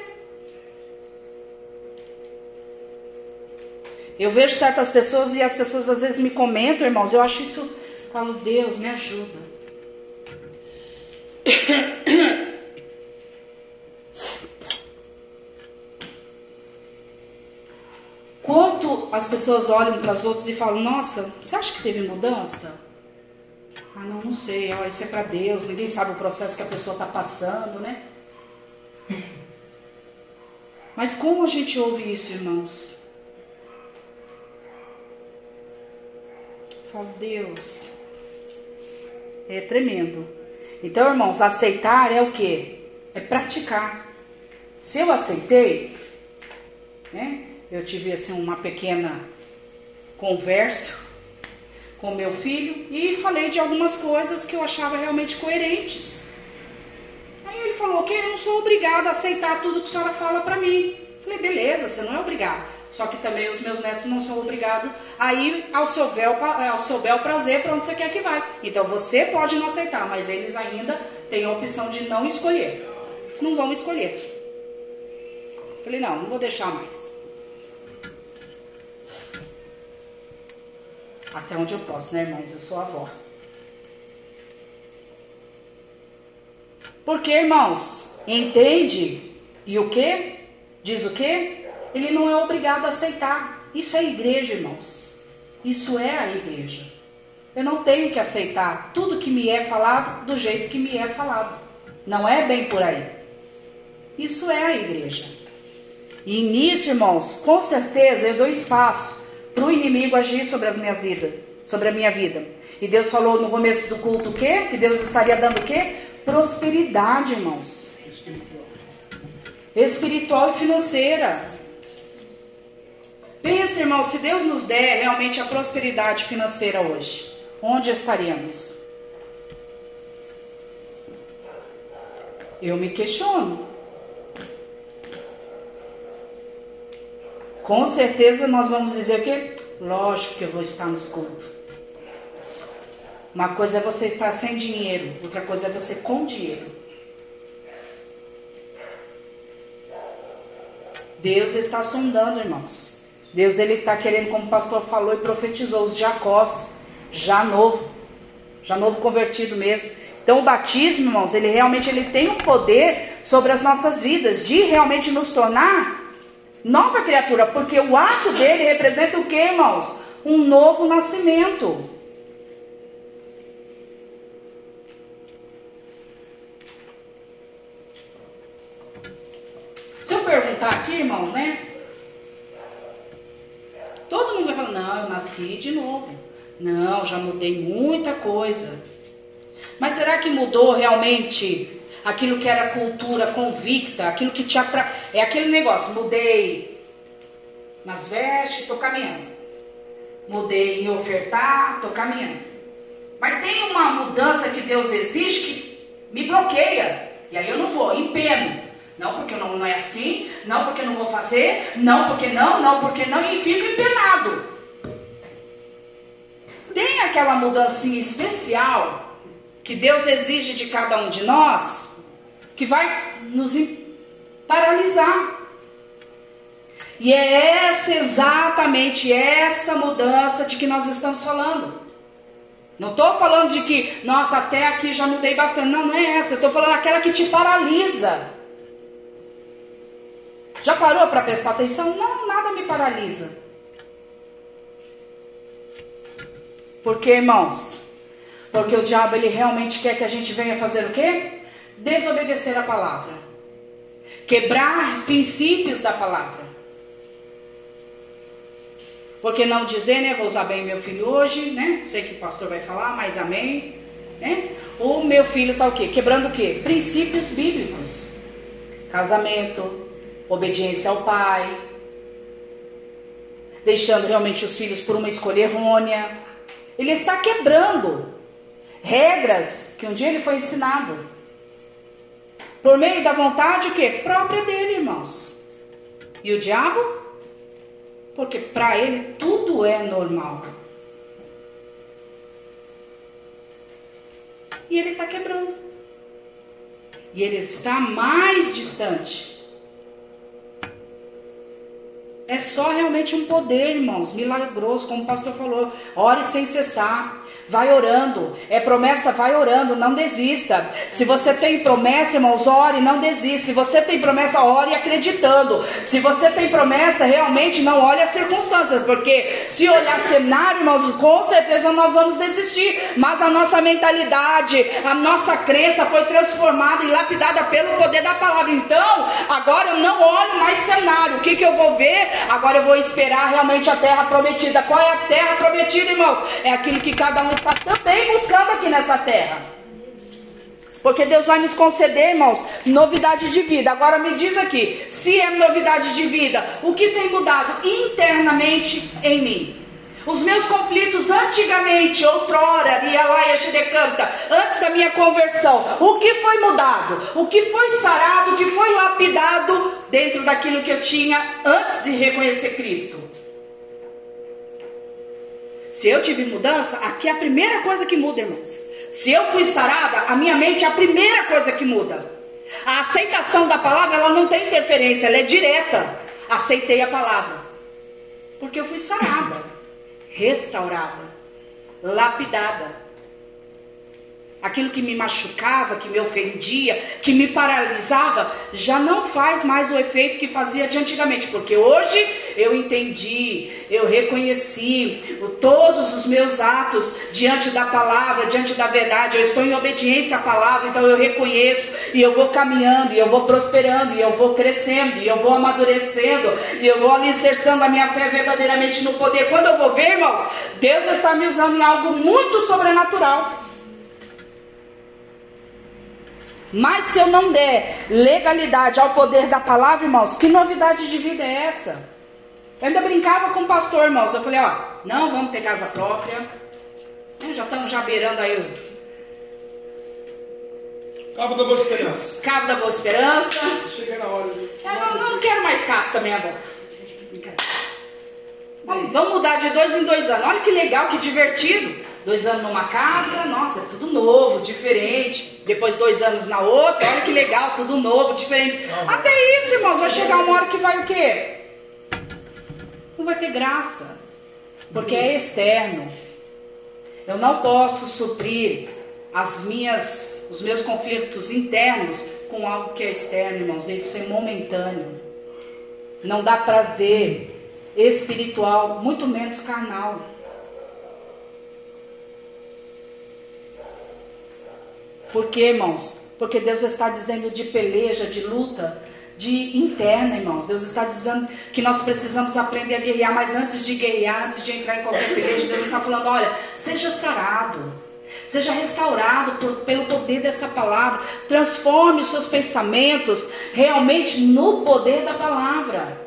Eu vejo certas pessoas e as pessoas às vezes me comentam, irmãos, eu acho isso. Falo, Deus, me ajuda. Quanto as pessoas olham para as outras e falam: Nossa, você acha que teve mudança? Ah, não, não sei. Ó, isso é para Deus. Ninguém sabe o processo que a pessoa está passando, né? Mas como a gente ouve isso, irmãos? Falo, Deus, é tremendo. Então, irmãos, aceitar é o que? É praticar. Se eu aceitei, né? Eu tive assim uma pequena conversa com meu filho e falei de algumas coisas que eu achava realmente coerentes. Aí ele falou que eu não sou obrigado a aceitar tudo que a senhora fala para mim. Falei, beleza, você não é obrigado. Só que também os meus netos não são obrigados a ir ao seu, bel, ao seu bel prazer para onde você quer que vá. Então você pode não aceitar, mas eles ainda têm a opção de não escolher. Não vão escolher. Falei, não, não vou deixar mais. Até onde eu posso, né, irmãos? Eu sou avó. Porque, irmãos, entende? E o que? Diz o que? Ele não é obrigado a aceitar. Isso é igreja, irmãos. Isso é a igreja. Eu não tenho que aceitar tudo que me é falado do jeito que me é falado. Não é bem por aí. Isso é a igreja. E nisso, irmãos, com certeza eu dou espaço para o inimigo agir sobre as minhas vidas, sobre a minha vida. E Deus falou no começo do culto o quê? Que Deus estaria dando o quê? Prosperidade, irmãos. Espiritual. Espiritual e financeira. Pense, irmão, se Deus nos der realmente a prosperidade financeira hoje, onde estaríamos? Eu me questiono. Com certeza nós vamos dizer o quê? Lógico que eu vou estar nos cultos. Uma coisa é você estar sem dinheiro, outra coisa é você com dinheiro. Deus está sondando, irmãos. Deus ele está querendo, como o pastor falou e profetizou, os Jacós, já novo, já novo convertido mesmo. Então o batismo, irmãos, ele realmente ele tem um poder sobre as nossas vidas, de realmente nos tornar nova criatura, porque o ato dele representa o que, irmãos? Um novo nascimento. Se eu perguntar aqui, irmãos, né? Todo mundo vai falar: não, eu nasci de novo. Não, já mudei muita coisa. Mas será que mudou realmente aquilo que era cultura convicta, aquilo que te atra... É aquele negócio, mudei nas vestes, estou caminhando. Mudei em ofertar, estou caminhando. Mas tem uma mudança que Deus exige que me bloqueia. E aí eu não vou, empeno. Não porque não, não é assim, não porque não vou fazer, não porque não, não porque não, e fico empenado. Tem aquela mudancinha especial que Deus exige de cada um de nós, que vai nos paralisar. E é essa exatamente essa mudança de que nós estamos falando. Não estou falando de que, nossa, até aqui já mudei bastante. Não, não é essa. Eu estou falando aquela que te paralisa. Já parou para prestar atenção? Não, nada me paralisa. Por quê, irmãos? Porque o diabo ele realmente quer que a gente venha fazer o quê? Desobedecer a palavra. Quebrar princípios da palavra. Porque não dizer, né? Vou usar bem meu filho hoje, né? Sei que o pastor vai falar, mas amém. Né? O meu filho está o quê? Quebrando o quê? Princípios bíblicos. Casamento, obediência ao pai, deixando realmente os filhos por uma escolha errônea. Ele está quebrando regras que um dia ele foi ensinado. Por meio da vontade que? Própria dele, irmãos. E o diabo? Porque para ele tudo é normal. E ele está quebrando. E ele está mais distante é só realmente um poder, irmãos, milagroso, como o pastor falou. Ore sem cessar. Vai orando. É promessa, vai orando, não desista. Se você tem promessa, irmãos, ore, não desista. Se você tem promessa, ore acreditando. Se você tem promessa, realmente não olhe as circunstâncias, porque se olhar cenário, irmãos, com certeza nós vamos desistir. Mas a nossa mentalidade, a nossa crença foi transformada e lapidada pelo poder da palavra. Então, agora eu não olho mais cenário. O que, que eu vou ver? Agora eu vou esperar realmente a terra prometida. Qual é a terra prometida, irmãos? É aquilo que cada um está também buscando aqui nessa terra. Porque Deus vai nos conceder, irmãos, novidade de vida. Agora me diz aqui, se é novidade de vida, o que tem mudado internamente em mim? Os meus conflitos antigamente, outrora, Rialaia decanta, antes da minha conversão, o que foi mudado? O que foi sarado? O que foi lapidado dentro daquilo que eu tinha antes de reconhecer Cristo? Se eu tive mudança, aqui é a primeira coisa que muda, irmãos. Se eu fui sarada, a minha mente é a primeira coisa que muda. A aceitação da palavra, ela não tem interferência, ela é direta. Aceitei a palavra. Porque eu fui sarada, restaurada, lapidada aquilo que me machucava, que me ofendia, que me paralisava, já não faz mais o efeito que fazia de antigamente, porque hoje eu entendi, eu reconheci todos os meus atos diante da palavra, diante da verdade, eu estou em obediência à palavra, então eu reconheço e eu vou caminhando, e eu vou prosperando, e eu vou crescendo, e eu vou amadurecendo, e eu vou alicerçando a minha fé verdadeiramente no poder. Quando eu vou ver, irmãos, Deus está me usando em algo muito sobrenatural. Mas se eu não der legalidade ao poder da palavra, irmãos, que novidade de vida é essa? Eu ainda brincava com o pastor, irmãos. Eu falei, ó, não vamos ter casa própria. É, já estamos já beirando aí. Cabo da Boa Esperança. Cabo da Boa Esperança. Cheguei na hora. De... É, não, não quero mais casa também agora. Vamos, vamos mudar de dois em dois anos. Olha que legal, que divertido. Dois anos numa casa, nossa, é tudo novo, diferente. Depois dois anos na outra, olha que legal, tudo novo, diferente. Até isso, irmãos, vai chegar uma hora que vai o quê? Não vai ter graça. Porque é externo. Eu não posso suprir as minhas, os meus conflitos internos com algo que é externo, irmãos. Isso é momentâneo. Não dá prazer espiritual, muito menos carnal. Por quê, irmãos? Porque Deus está dizendo de peleja, de luta, de interna, irmãos. Deus está dizendo que nós precisamos aprender a guerrear, mas antes de guerrear, antes de entrar em qualquer peleja, Deus está falando: olha, seja sarado. Seja restaurado por, pelo poder dessa palavra. Transforme os seus pensamentos realmente no poder da palavra.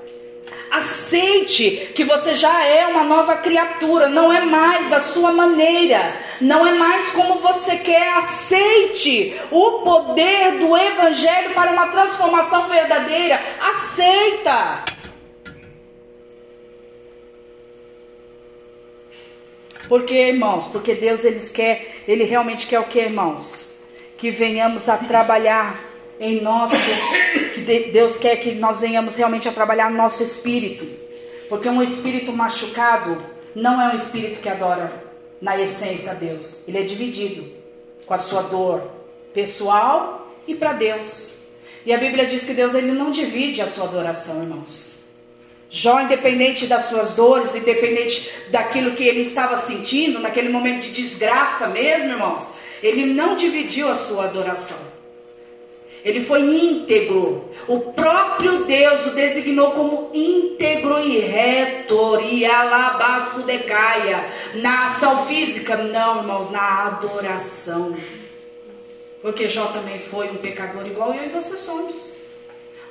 Aceite que você já é uma nova criatura, não é mais da sua maneira, não é mais como você quer. Aceite o poder do Evangelho para uma transformação verdadeira. Aceita. Porque, irmãos, porque Deus ele quer, ele realmente quer o que, irmãos? Que venhamos a trabalhar em nós, que Deus quer que nós venhamos realmente a trabalhar nosso espírito. Porque um espírito machucado não é um espírito que adora na essência a Deus. Ele é dividido com a sua dor pessoal e para Deus. E a Bíblia diz que Deus ele não divide a sua adoração, irmãos. Jó, independente das suas dores, independente daquilo que ele estava sentindo, naquele momento de desgraça mesmo, irmãos, ele não dividiu a sua adoração. Ele foi íntegro. O próprio Deus o designou como íntegro e reto. E alabaço decaia. Na ação física? Não, irmãos, na adoração. Porque Jó também foi um pecador igual eu e você somos.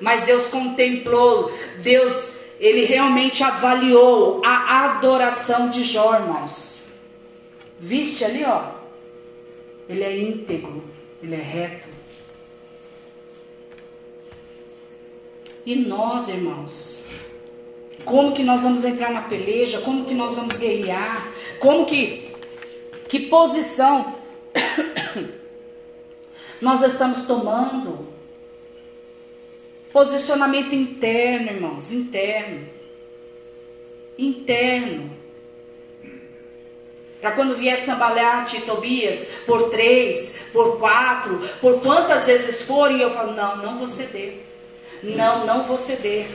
Mas Deus contemplou, Deus, ele realmente avaliou a adoração de Jó, irmãos. Viste ali, ó. Ele é íntegro, ele é reto. E nós, irmãos, como que nós vamos entrar na peleja? Como que nós vamos guerrear? Como que que posição nós estamos tomando? Posicionamento interno, irmãos, interno. Interno. Para quando vier Sambalhate Tobias, por três, por quatro, por quantas vezes forem, eu falo, não, não vou ceder. Não, não vou ceder.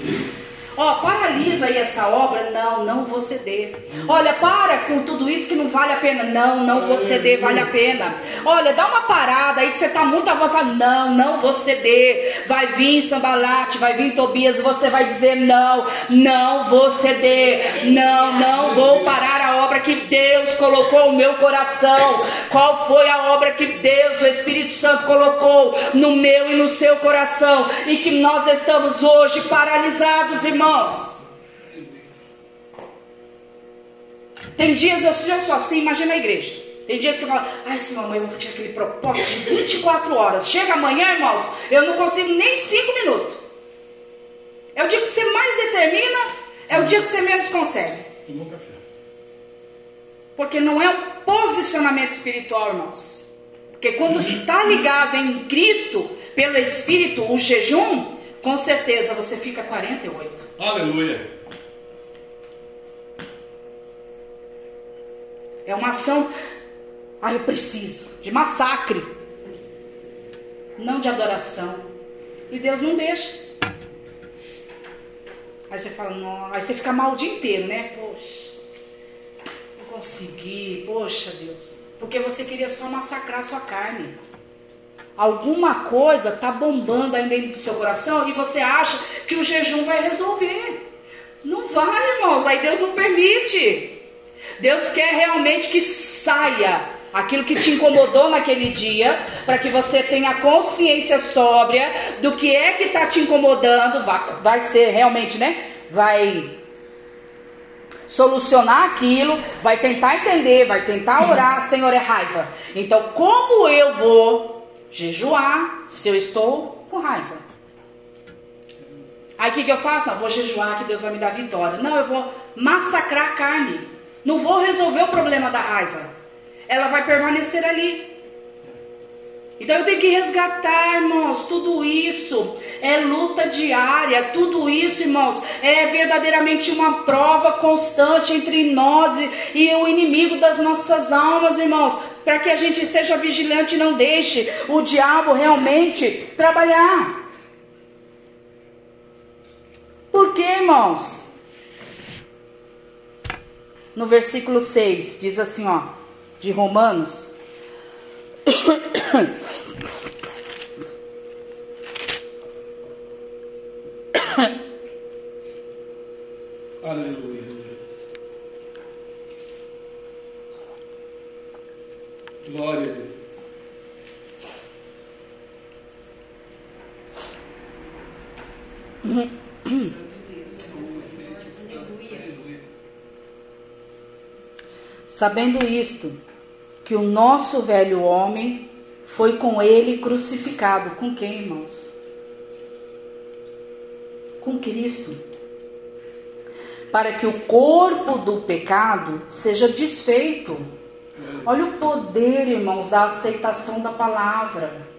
Ó, paralisa aí essa obra. Não, não vou ceder. Olha, para com tudo isso que não vale a pena. Não, não vou ceder, vale a pena. Olha, dá uma parada aí que você está muito avançado. Não, não vou ceder. Vai vir Sambalate, vai vir Tobias, você vai dizer não, não vou ceder. Não, não vou parar a obra que Deus colocou no meu coração. Qual foi a obra que Deus, o Espírito Santo, colocou no meu e no seu coração e que nós estamos hoje paralisados, irmãos? Tem dias eu, sou assim, imagina a igreja. Tem dias que eu falo, ai sim, mamãe, eu vou ter aquele propósito de 24 horas. Chega amanhã, irmãos, eu não consigo nem 5 minutos. É o dia que você mais determina, é o dia que você menos consegue. Tomou café. Porque não é um posicionamento espiritual, irmãos. Porque quando está ligado em Cristo, pelo Espírito, o jejum, com certeza você fica 48. Aleluia. É uma ação, ah, eu preciso, de massacre, não de adoração. E Deus não deixa. Aí você fala, não, aí você fica mal o dia inteiro, né? Poxa, não consegui, poxa Deus. Porque você queria só massacrar a sua carne. Alguma coisa tá bombando aí dentro do seu coração e você acha que o jejum vai resolver. Não vai, irmãos, aí Deus não permite. Deus quer realmente que saia aquilo que te incomodou naquele dia, para que você tenha consciência sóbria do que é que está te incomodando, vai, vai ser realmente, né? Vai solucionar aquilo, vai tentar entender, vai tentar orar, Senhor, é raiva. Então, como eu vou jejuar se eu estou com raiva? Aí o que, que eu faço? Não, vou jejuar que Deus vai me dar vitória. Não, eu vou massacrar a carne. Não vou resolver o problema da raiva. Ela vai permanecer ali. Então eu tenho que resgatar, irmãos, tudo isso é luta diária, tudo isso, irmãos, é verdadeiramente uma prova constante entre nós e, o inimigo das nossas almas, irmãos, para que a gente esteja vigilante e não deixe o diabo realmente trabalhar. Por quê, irmãos? no versículo 6, diz assim, ó, de Romanos. Aleluia. Glória a Deus. Sabendo isto, que o nosso velho homem foi com ele crucificado. Com quem, irmãos? Com Cristo. Para que o corpo do pecado seja desfeito. Olha o poder, irmãos, da aceitação da palavra.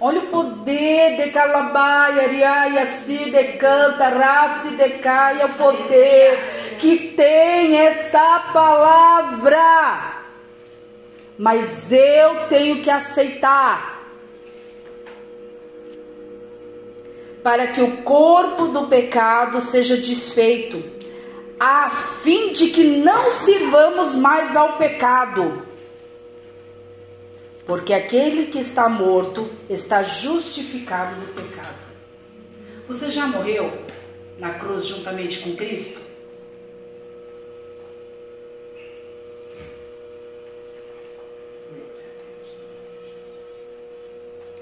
Olha o poder de Calabaia, Ariaia, se de canta, raça de caia, o poder que tem esta palavra. Mas eu tenho que aceitar. Para que o corpo do pecado seja desfeito, a fim de que não sirvamos mais ao pecado porque aquele que está morto está justificado do pecado. Você já morreu na cruz juntamente com Cristo?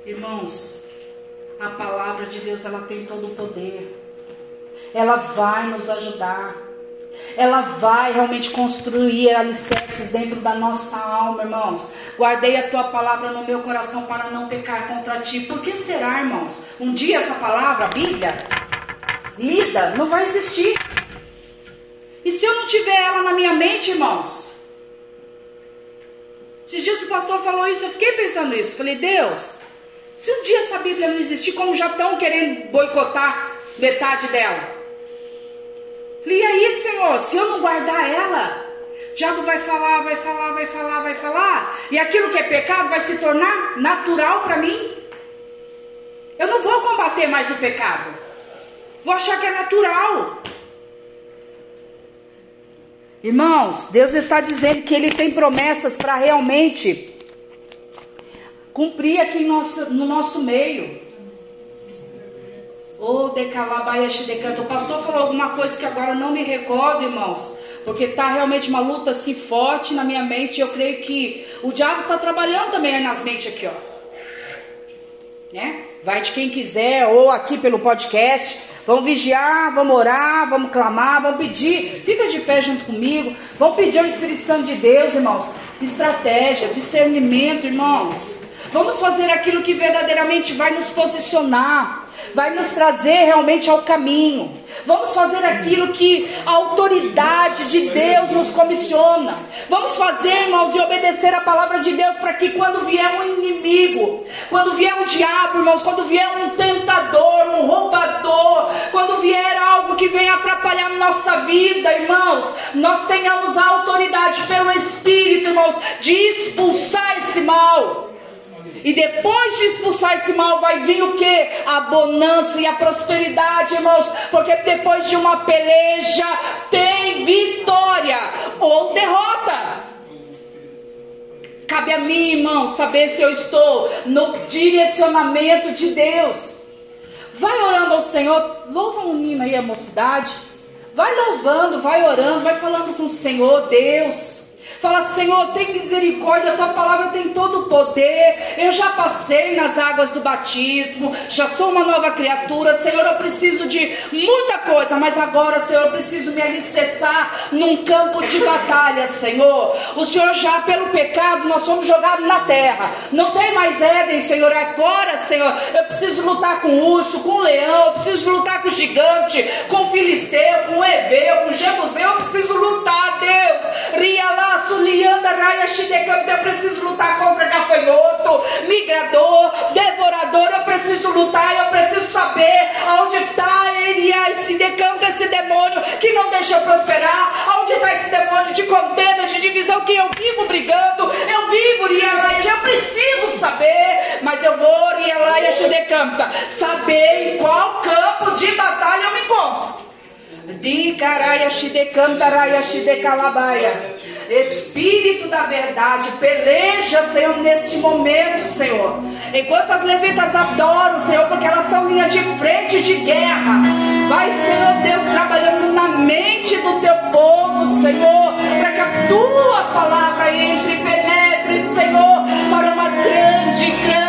Irmãos, a palavra de Deus ela tem todo o poder. Ela vai nos ajudar ela vai realmente construir alicerces dentro da nossa alma, irmãos. Guardei a tua palavra no meu coração para não pecar contra ti. Por que será, irmãos? Um dia essa palavra, a Bíblia, lida, não vai existir. E se eu não tiver ela na minha mente, irmãos? Esses dias o pastor falou isso, eu fiquei pensando isso. Falei, Deus, se um dia essa Bíblia não existir, como já estão querendo boicotar metade dela? E aí, Senhor, se eu não guardar ela, o diabo vai falar, vai falar, vai falar, vai falar, e aquilo que é pecado vai se tornar natural para mim. Eu não vou combater mais o pecado, vou achar que é natural. Irmãos, Deus está dizendo que Ele tem promessas para realmente cumprir aqui no nosso meio. Ou decalabaia decanta. O pastor falou alguma coisa que agora não me recordo, irmãos. Porque está realmente uma luta assim forte na minha mente. Eu creio que o diabo está trabalhando também nas mentes aqui, ó. né? Vai de quem quiser, ou aqui pelo podcast. Vamos vigiar, vamos orar, vamos clamar, vamos pedir. Fica de pé junto comigo. Vamos pedir ao Espírito Santo de Deus, irmãos. Estratégia, discernimento, irmãos. Vamos fazer aquilo que verdadeiramente vai nos posicionar, vai nos trazer realmente ao caminho. Vamos fazer aquilo que a autoridade de Deus nos comissiona. Vamos fazer, irmãos, e obedecer a palavra de Deus para que quando vier um inimigo, quando vier um diabo, irmãos, quando vier um tentador, um roubador, quando vier algo que venha atrapalhar nossa vida, irmãos, nós tenhamos a autoridade pelo Espírito, irmãos, de expulsar esse mal. E depois de expulsar esse mal, vai vir o que? A bonança e a prosperidade, irmãos. Porque depois de uma peleja, tem vitória ou derrota. Cabe a mim, irmão, saber se eu estou no direcionamento de Deus. Vai orando ao Senhor, louva um hino aí a mocidade. Vai louvando, vai orando, vai falando com o Senhor, Deus. Fala, Senhor, tem misericórdia, a tua palavra tem todo o poder. Eu já passei nas águas do batismo, já sou uma nova criatura. Senhor, eu preciso de muita coisa, mas agora, Senhor, eu preciso me alicerçar num campo de batalha, Senhor. O Senhor já, pelo pecado, nós fomos jogados na terra. Não tem mais Éden, Senhor. Agora, Senhor, eu preciso lutar com o urso, com o leão, eu preciso lutar com o gigante, com o filisteu, com o Ebeu, com o Jebuseu. Eu preciso lutar, Deus. Ria lá, Sulianda, Raia, Shidekam, eu preciso lutar contra gafanhoto, migrador, devorador, eu preciso lutar, eu preciso saber onde está esse decampo, esse demônio que não deixa eu prosperar, onde está esse demônio de contenda, de divisão que eu vivo brigando, eu vivo, Rialaia, eu preciso saber, mas eu vou, Rialaia, Shidekam, saber em qual campo de batalha eu me encontro. Espírito da verdade, peleja, Senhor, neste momento, Senhor. Enquanto as levitas adoram, Senhor, porque elas são linha de frente de guerra. Vai, Senhor Deus, trabalhando na mente do teu povo, Senhor, para que a tua palavra entre e penetre, Senhor, para uma grande, grande,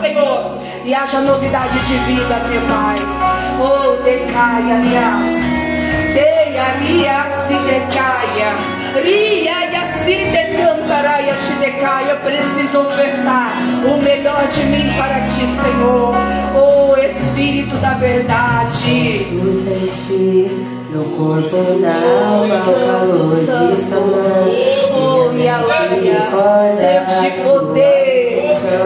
Senhor. E haja novidade de vida, meu Pai. Oh, decaia, aliás. Deia, ria, se decaia. Ria, e se decantaraia, se decaia. Eu preciso ofertar o melhor de mim para ti, Senhor. Oh, Espírito da verdade. Preciso sentir no corpo da alma o calor de sua Oh, minha. Deus de poder.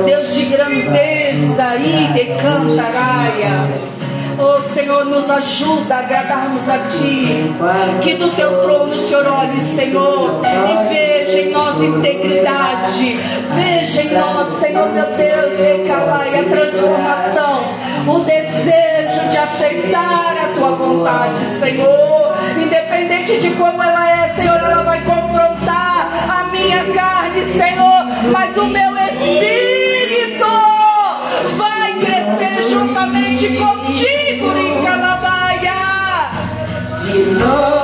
Deus de grandeza. E decantaraia. Oh Senhor, nos ajuda a agradarmos a Ti. Que do Teu trono o Senhor olhe, Senhor, e veja em nós integridade. Veja em nós, Senhor, meu Deus, decalai a transformação, o desejo de aceitar a Tua vontade, Senhor. Independente de como ela é, Senhor, ela vai confrontar a minha carne, Senhor, mas o meu espírito De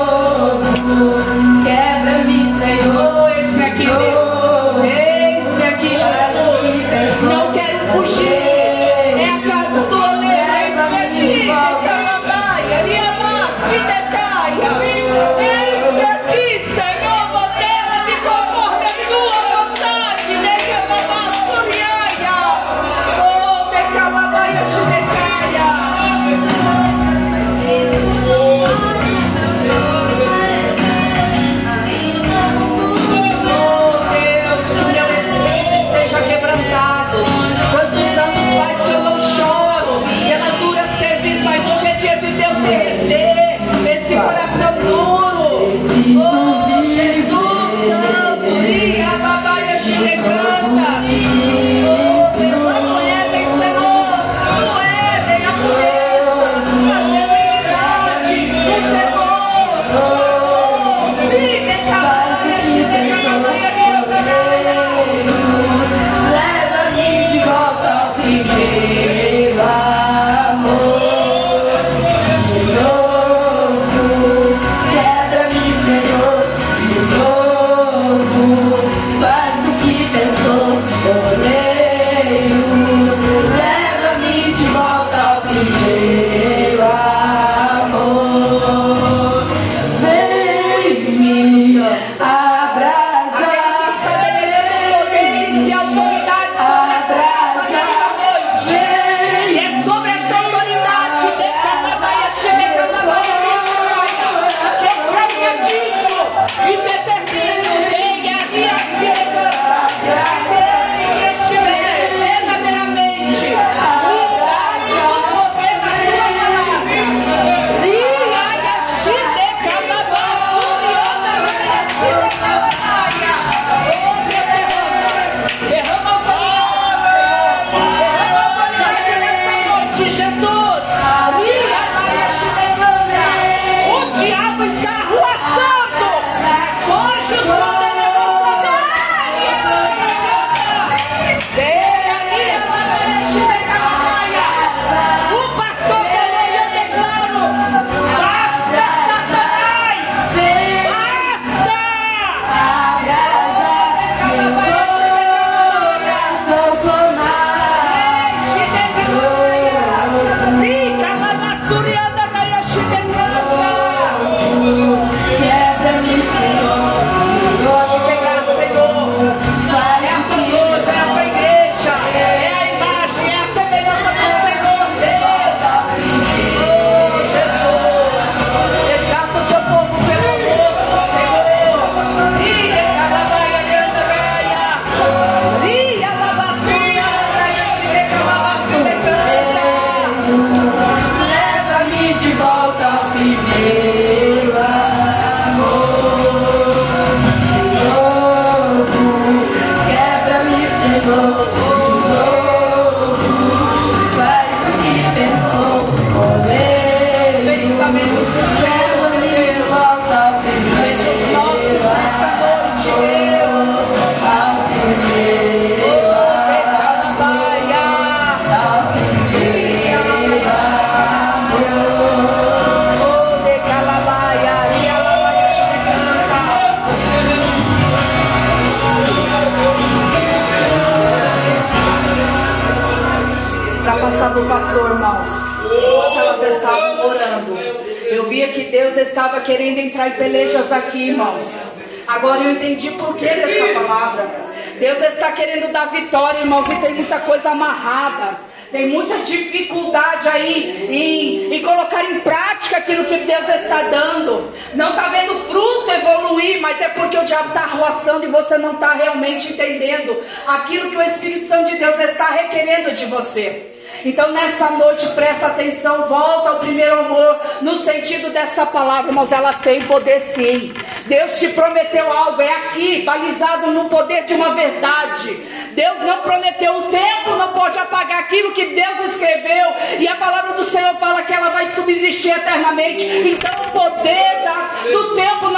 aquilo que o Espírito Santo de Deus está requerendo de você. Então nessa noite presta atenção, volta ao primeiro amor, no sentido dessa palavra, mas ela tem poder sim. Deus te prometeu algo, é aqui, balizado no poder de uma verdade. Deus não prometeu, o tempo não pode apagar aquilo que Deus escreveu, e a palavra do Senhor fala que ela vai subsistir eternamente. Então o poder da, do tempo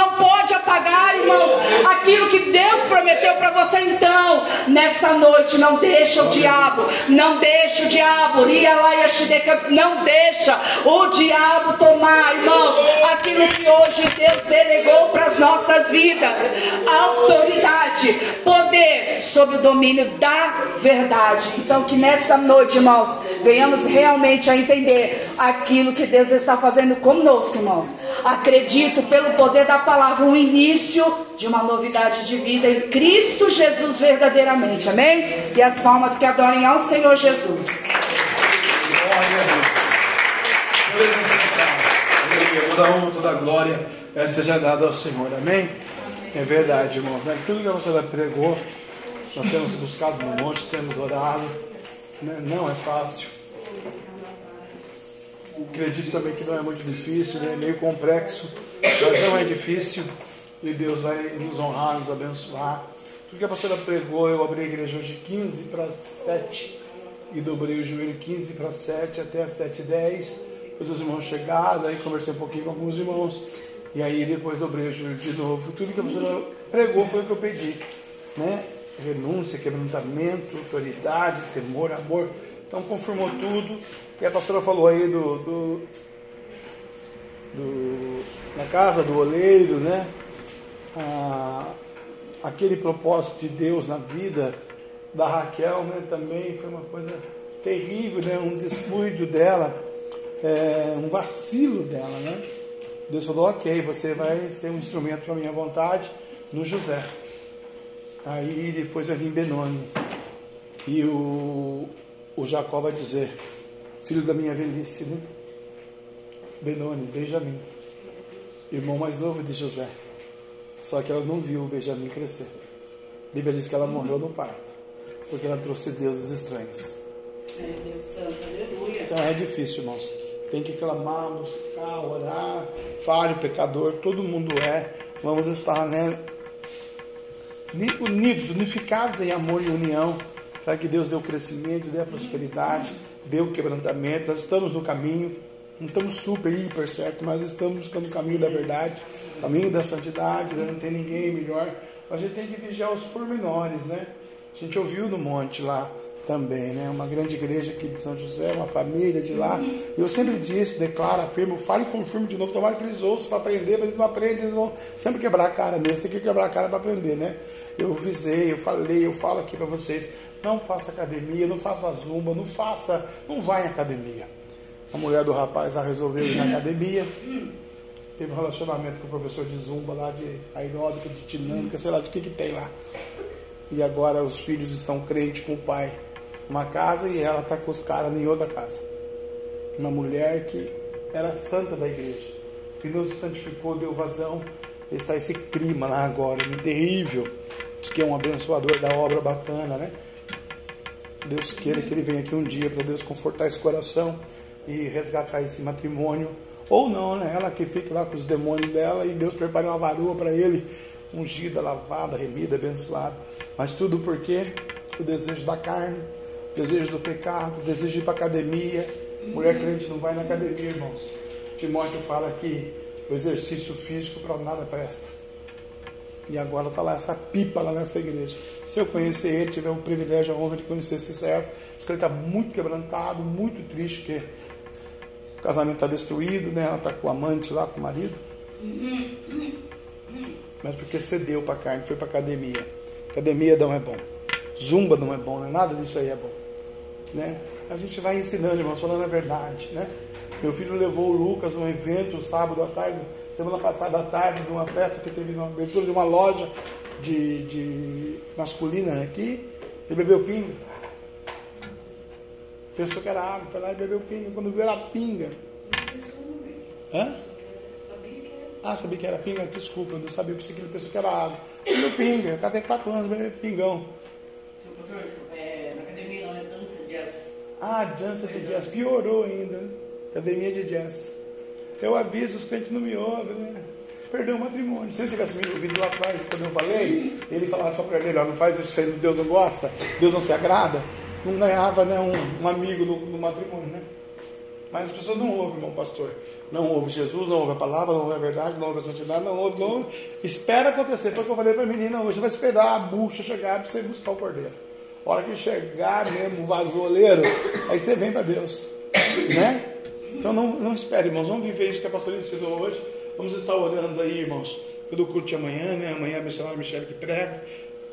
apagar, irmãos, aquilo que Deus prometeu para você. Então, nessa noite, não deixa o diabo, não deixa o diabo não deixa o diabo tomar, irmãos, aquilo que hoje Deus delegou para as nossas vidas: autoridade, poder sobre o domínio da verdade. Então, que nessa noite, irmãos, venhamos realmente a entender aquilo que Deus está fazendo conosco, irmãos. Acredito pelo poder da palavra, o início de uma novidade de vida em Cristo Jesus verdadeiramente. Amém? E as palmas que adorem ao Senhor Jesus. Toda honra, toda glória seja dada ao Senhor. Amém? É verdade, irmãos. Né? Tudo que você pregou, nós temos buscado no monte, temos orado. Né? Não é fácil. Acredito também que não é muito difícil, né? é meio complexo, mas não é difícil. E Deus vai nos honrar, nos abençoar. Tudo que a pastora pregou, eu abri a igreja hoje 15 para 7 e dobrei o joelho 15 para 7 até as 7 e 10. Depois os irmãos chegaram, aí conversei um pouquinho com alguns irmãos. E aí depois dobrei o joelho de novo. Tudo que a pastora pregou foi o que eu pedi. Né? Renúncia, quebrantamento, autoridade, temor, amor. Então confirmou tudo. E a pastora falou aí do, do, do na casa do oleiro, né? Ah, aquele propósito de Deus na vida da Raquel, né, também foi uma coisa terrível, né, um descuido dela, é, um vacilo dela, né? Deus falou, ok, você vai ser um instrumento para a minha vontade no José. Aí depois vai vir Benoni. E o, o Jacó vai dizer, filho da minha velhice, né? Benoni, Benjamim, irmão mais novo de José. Só que ela não viu o Benjamim crescer. A Bíblia diz que ela morreu no parto porque ela trouxe deuses estranhos. É, Deus Santo, aleluia. Então é difícil, irmãos. Tem que clamar, buscar, orar. Falho, pecador, todo mundo é. Vamos estar né, unidos, unificados em amor e união, para que Deus dê o crescimento, dê a prosperidade, dê o quebrantamento. Nós estamos no caminho, não estamos super, hiper certo, mas estamos no caminho da verdade, caminho da santidade, né? não tem ninguém melhor. A gente tem que vigiar os pormenores, né? A gente ouviu no monte lá também, né? Uma grande igreja aqui de São José, uma família de lá. Eu sempre disse, declaro, afirmo, falo e confirmo de novo. Tomara que eles ouçam para aprender, mas eles não aprendem, eles vão sempre quebrar a cara mesmo. Tem que quebrar a cara para aprender, né? Eu visei, eu falei, eu falo aqui para vocês. Não faça academia, não faça zumba, não faça, não vá em academia. A mulher do rapaz já resolveu ir na academia. Teve um relacionamento com o professor de zumba lá, de aeróbica, de dinâmica, sei lá, de que que tem lá e agora os filhos estão crentes com o pai uma casa e ela está com os caras em outra casa. Uma mulher que era santa da igreja. Que Deus santificou, deu vazão. Está esse clima lá agora, né? terrível. Diz que é um abençoador da obra bacana, né? Deus queira que ele venha aqui um dia para Deus confortar esse coração e resgatar esse matrimônio. Ou não, né? Ela que fica lá com os demônios dela e Deus prepare uma varoa para ele ungida, lavada, remida, abençoada. Mas tudo porque o desejo da carne, o desejo do pecado, o desejo de ir para academia. Mulher crente não vai na academia, irmãos. Timóteo fala que o exercício físico para nada presta. E agora está lá essa pipa lá nessa igreja. Se eu conhecer ele, tiver o privilégio, a honra de conhecer esse servo, diz que ele está muito quebrantado, muito triste, o casamento está destruído, né? Ela está com o amante lá, com o marido mas porque cedeu para a carne, foi para academia. Academia não é bom. Zumba não é bom, né? nada disso aí é bom. né? A gente vai ensinando, irmãos, falando a verdade, né? Meu filho levou o Lucas num evento sábado à tarde, semana passada à tarde, de uma festa que teve na abertura de uma loja de, de masculina aqui. Ele bebeu pinga. Pensou que era água, foi lá e bebeu pinga. Quando viu era pinga. Hã? Ah, sabia que era pinga? Desculpa, eu não sabia, eu pensei que ele pensou que era água. Bebeu pinga, o cara tem 4 anos, bebeu pingão. É, na academia não é dança jazz. Ah, dança de jazz. Piorou ainda, né? Academia de jazz. Eu aviso, os crentes não me ouvem, né? Perdeu o matrimônio. Se ele tivesse me ouvido lá atrás, quando eu falei, ele falava só para ele, ó, não faz isso Deus não gosta, Deus não se agrada. Não ganhava né, um, um amigo no, no matrimônio, né? Mas as pessoas não ouvem, irmão pastor. Não ouve Jesus, não ouve a palavra, não ouve a verdade, não ouve a santidade, não ouve, não ouve. Espera acontecer. Foi o que eu falei para a menina hoje. Vai esperar a bucha chegar para você buscar o cordeiro. A hora que chegar mesmo o vasoleiro, aí você vem para Deus. Né? Então não, não espere, irmãos. Vamos viver isso que a pastora ensinou hoje. Vamos estar orando aí, irmãos, pelo culto de amanhã, né? Amanhã a missionária Michele que prega,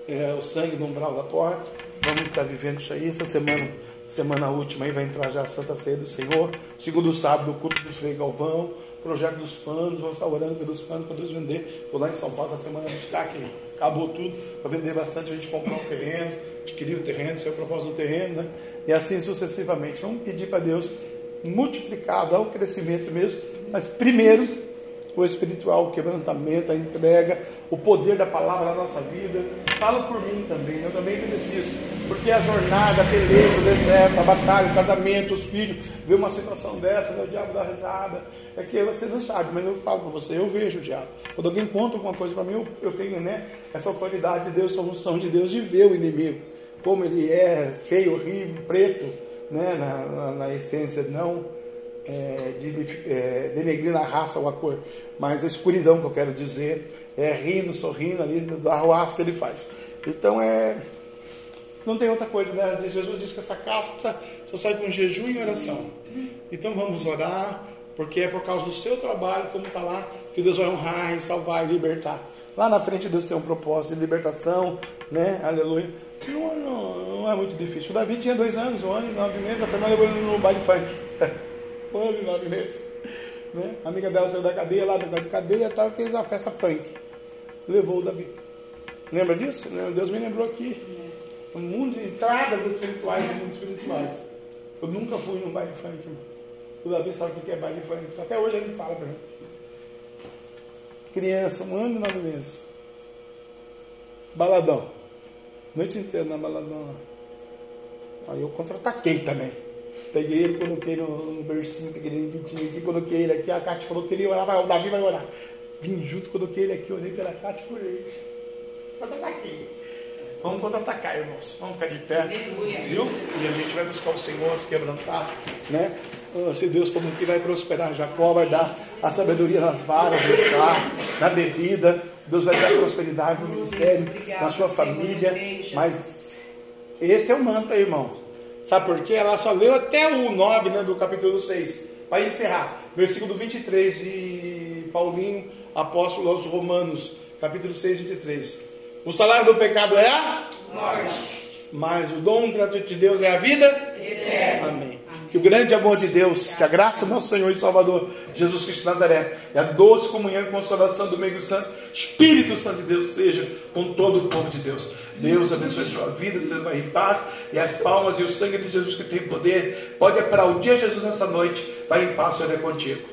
é, o sangue no umbral da porta. Vamos estar vivendo isso aí. Essa semana, semana última aí vai entrar já a Santa Ceia do Senhor. Segundo sábado, o culto do Frei Galvão. Projeto dos panos, vamos estar orando pelos panos para Deus vender. Vou lá em São Paulo essa semana buscar que acabou tudo, para vender bastante, a gente comprar um terreno, adquirir o terreno, ser o propósito do terreno, né? E assim sucessivamente. Vamos pedir para Deus multiplicar, dar o crescimento mesmo, mas primeiro o espiritual, o quebrantamento, a entrega, o poder da palavra na nossa vida. Fala por mim também, eu também preciso, porque a jornada, a peleja, o deserto, a batalha, o casamento, os filhos, ver uma situação dessa, né, o diabo dá risada, é que você não sabe, mas eu falo para você, eu vejo o diabo. Quando alguém conta alguma coisa para mim, eu, eu, tenho né, essa autoridade de Deus, essa unção de Deus de ver o inimigo, como ele é feio, horrível, preto, né, na, na, na essência, não é, de é, denegrir na raça ou a cor, mas a escuridão que eu quero dizer, é rindo, sorrindo ali da que ele faz. Então é. Não tem outra coisa, né? Jesus disse que essa casta só sai com jejum e oração. Então vamos orar, porque é por causa do seu trabalho, como está lá, que Deus vai honrar e salvar e libertar. Lá na frente Deus tem um propósito de libertação, né? Aleluia. Não, não, não é muito difícil. O Davi tinha dois anos, um ano e nove meses, a Fernanda levou ele no baile funk. ano e nove meses. Né? A amiga dela saiu da cadeia, lá da cadeia, tal, e fez a festa funk. Levou o Davi. Lembra disso? Deus me lembrou aqui. Um mundo de entradas espirituais e mundos espirituais. Eu nunca fui num baile funk. O Davi sabe o que é baile funk. Até hoje ele fala pra mim. Criança, um ano e nove meses. Baladão. Noite inteira na baladão. Aí eu contra-ataquei também. Peguei ele, coloquei no, no bercinho, peguei ele quentinho aqui, coloquei ele aqui. A Cátia falou que ele ia orar, vai, o Davi vai orar. Vim junto, coloquei ele aqui, orei pela Cátia por ele. Contra-ataquei. Vamos contra-atacar, irmãos. Vamos ficar de pé. Viu? E a gente vai buscar o Senhor, se quebrantar, né? Se Deus como que vai prosperar Jacó, vai dar a sabedoria nas varas, no chá, na bebida. Deus vai dar prosperidade no ministério, na sua família. Mas esse é o manto aí, irmãos. Sabe por quê? Ela só leu até o 9 né, do capítulo 6. Para encerrar, versículo 23 de Paulinho, apóstolo aos Romanos, capítulo 6, 23. O salário do pecado é a morte. Mas o dom gratuito de Deus é a vida eterna. Amém. Que o grande amor de Deus, que a graça do nosso Senhor e Salvador Jesus Cristo de Nazaré, e a doce comunhão e consolação do meio santo, Espírito Santo de Deus seja com todo o povo de Deus. Deus abençoe a sua vida, te vai em paz, e as palmas e o sangue de Jesus que tem poder, pode aplaudir Jesus nessa noite, vai em paz, Senhor é contigo.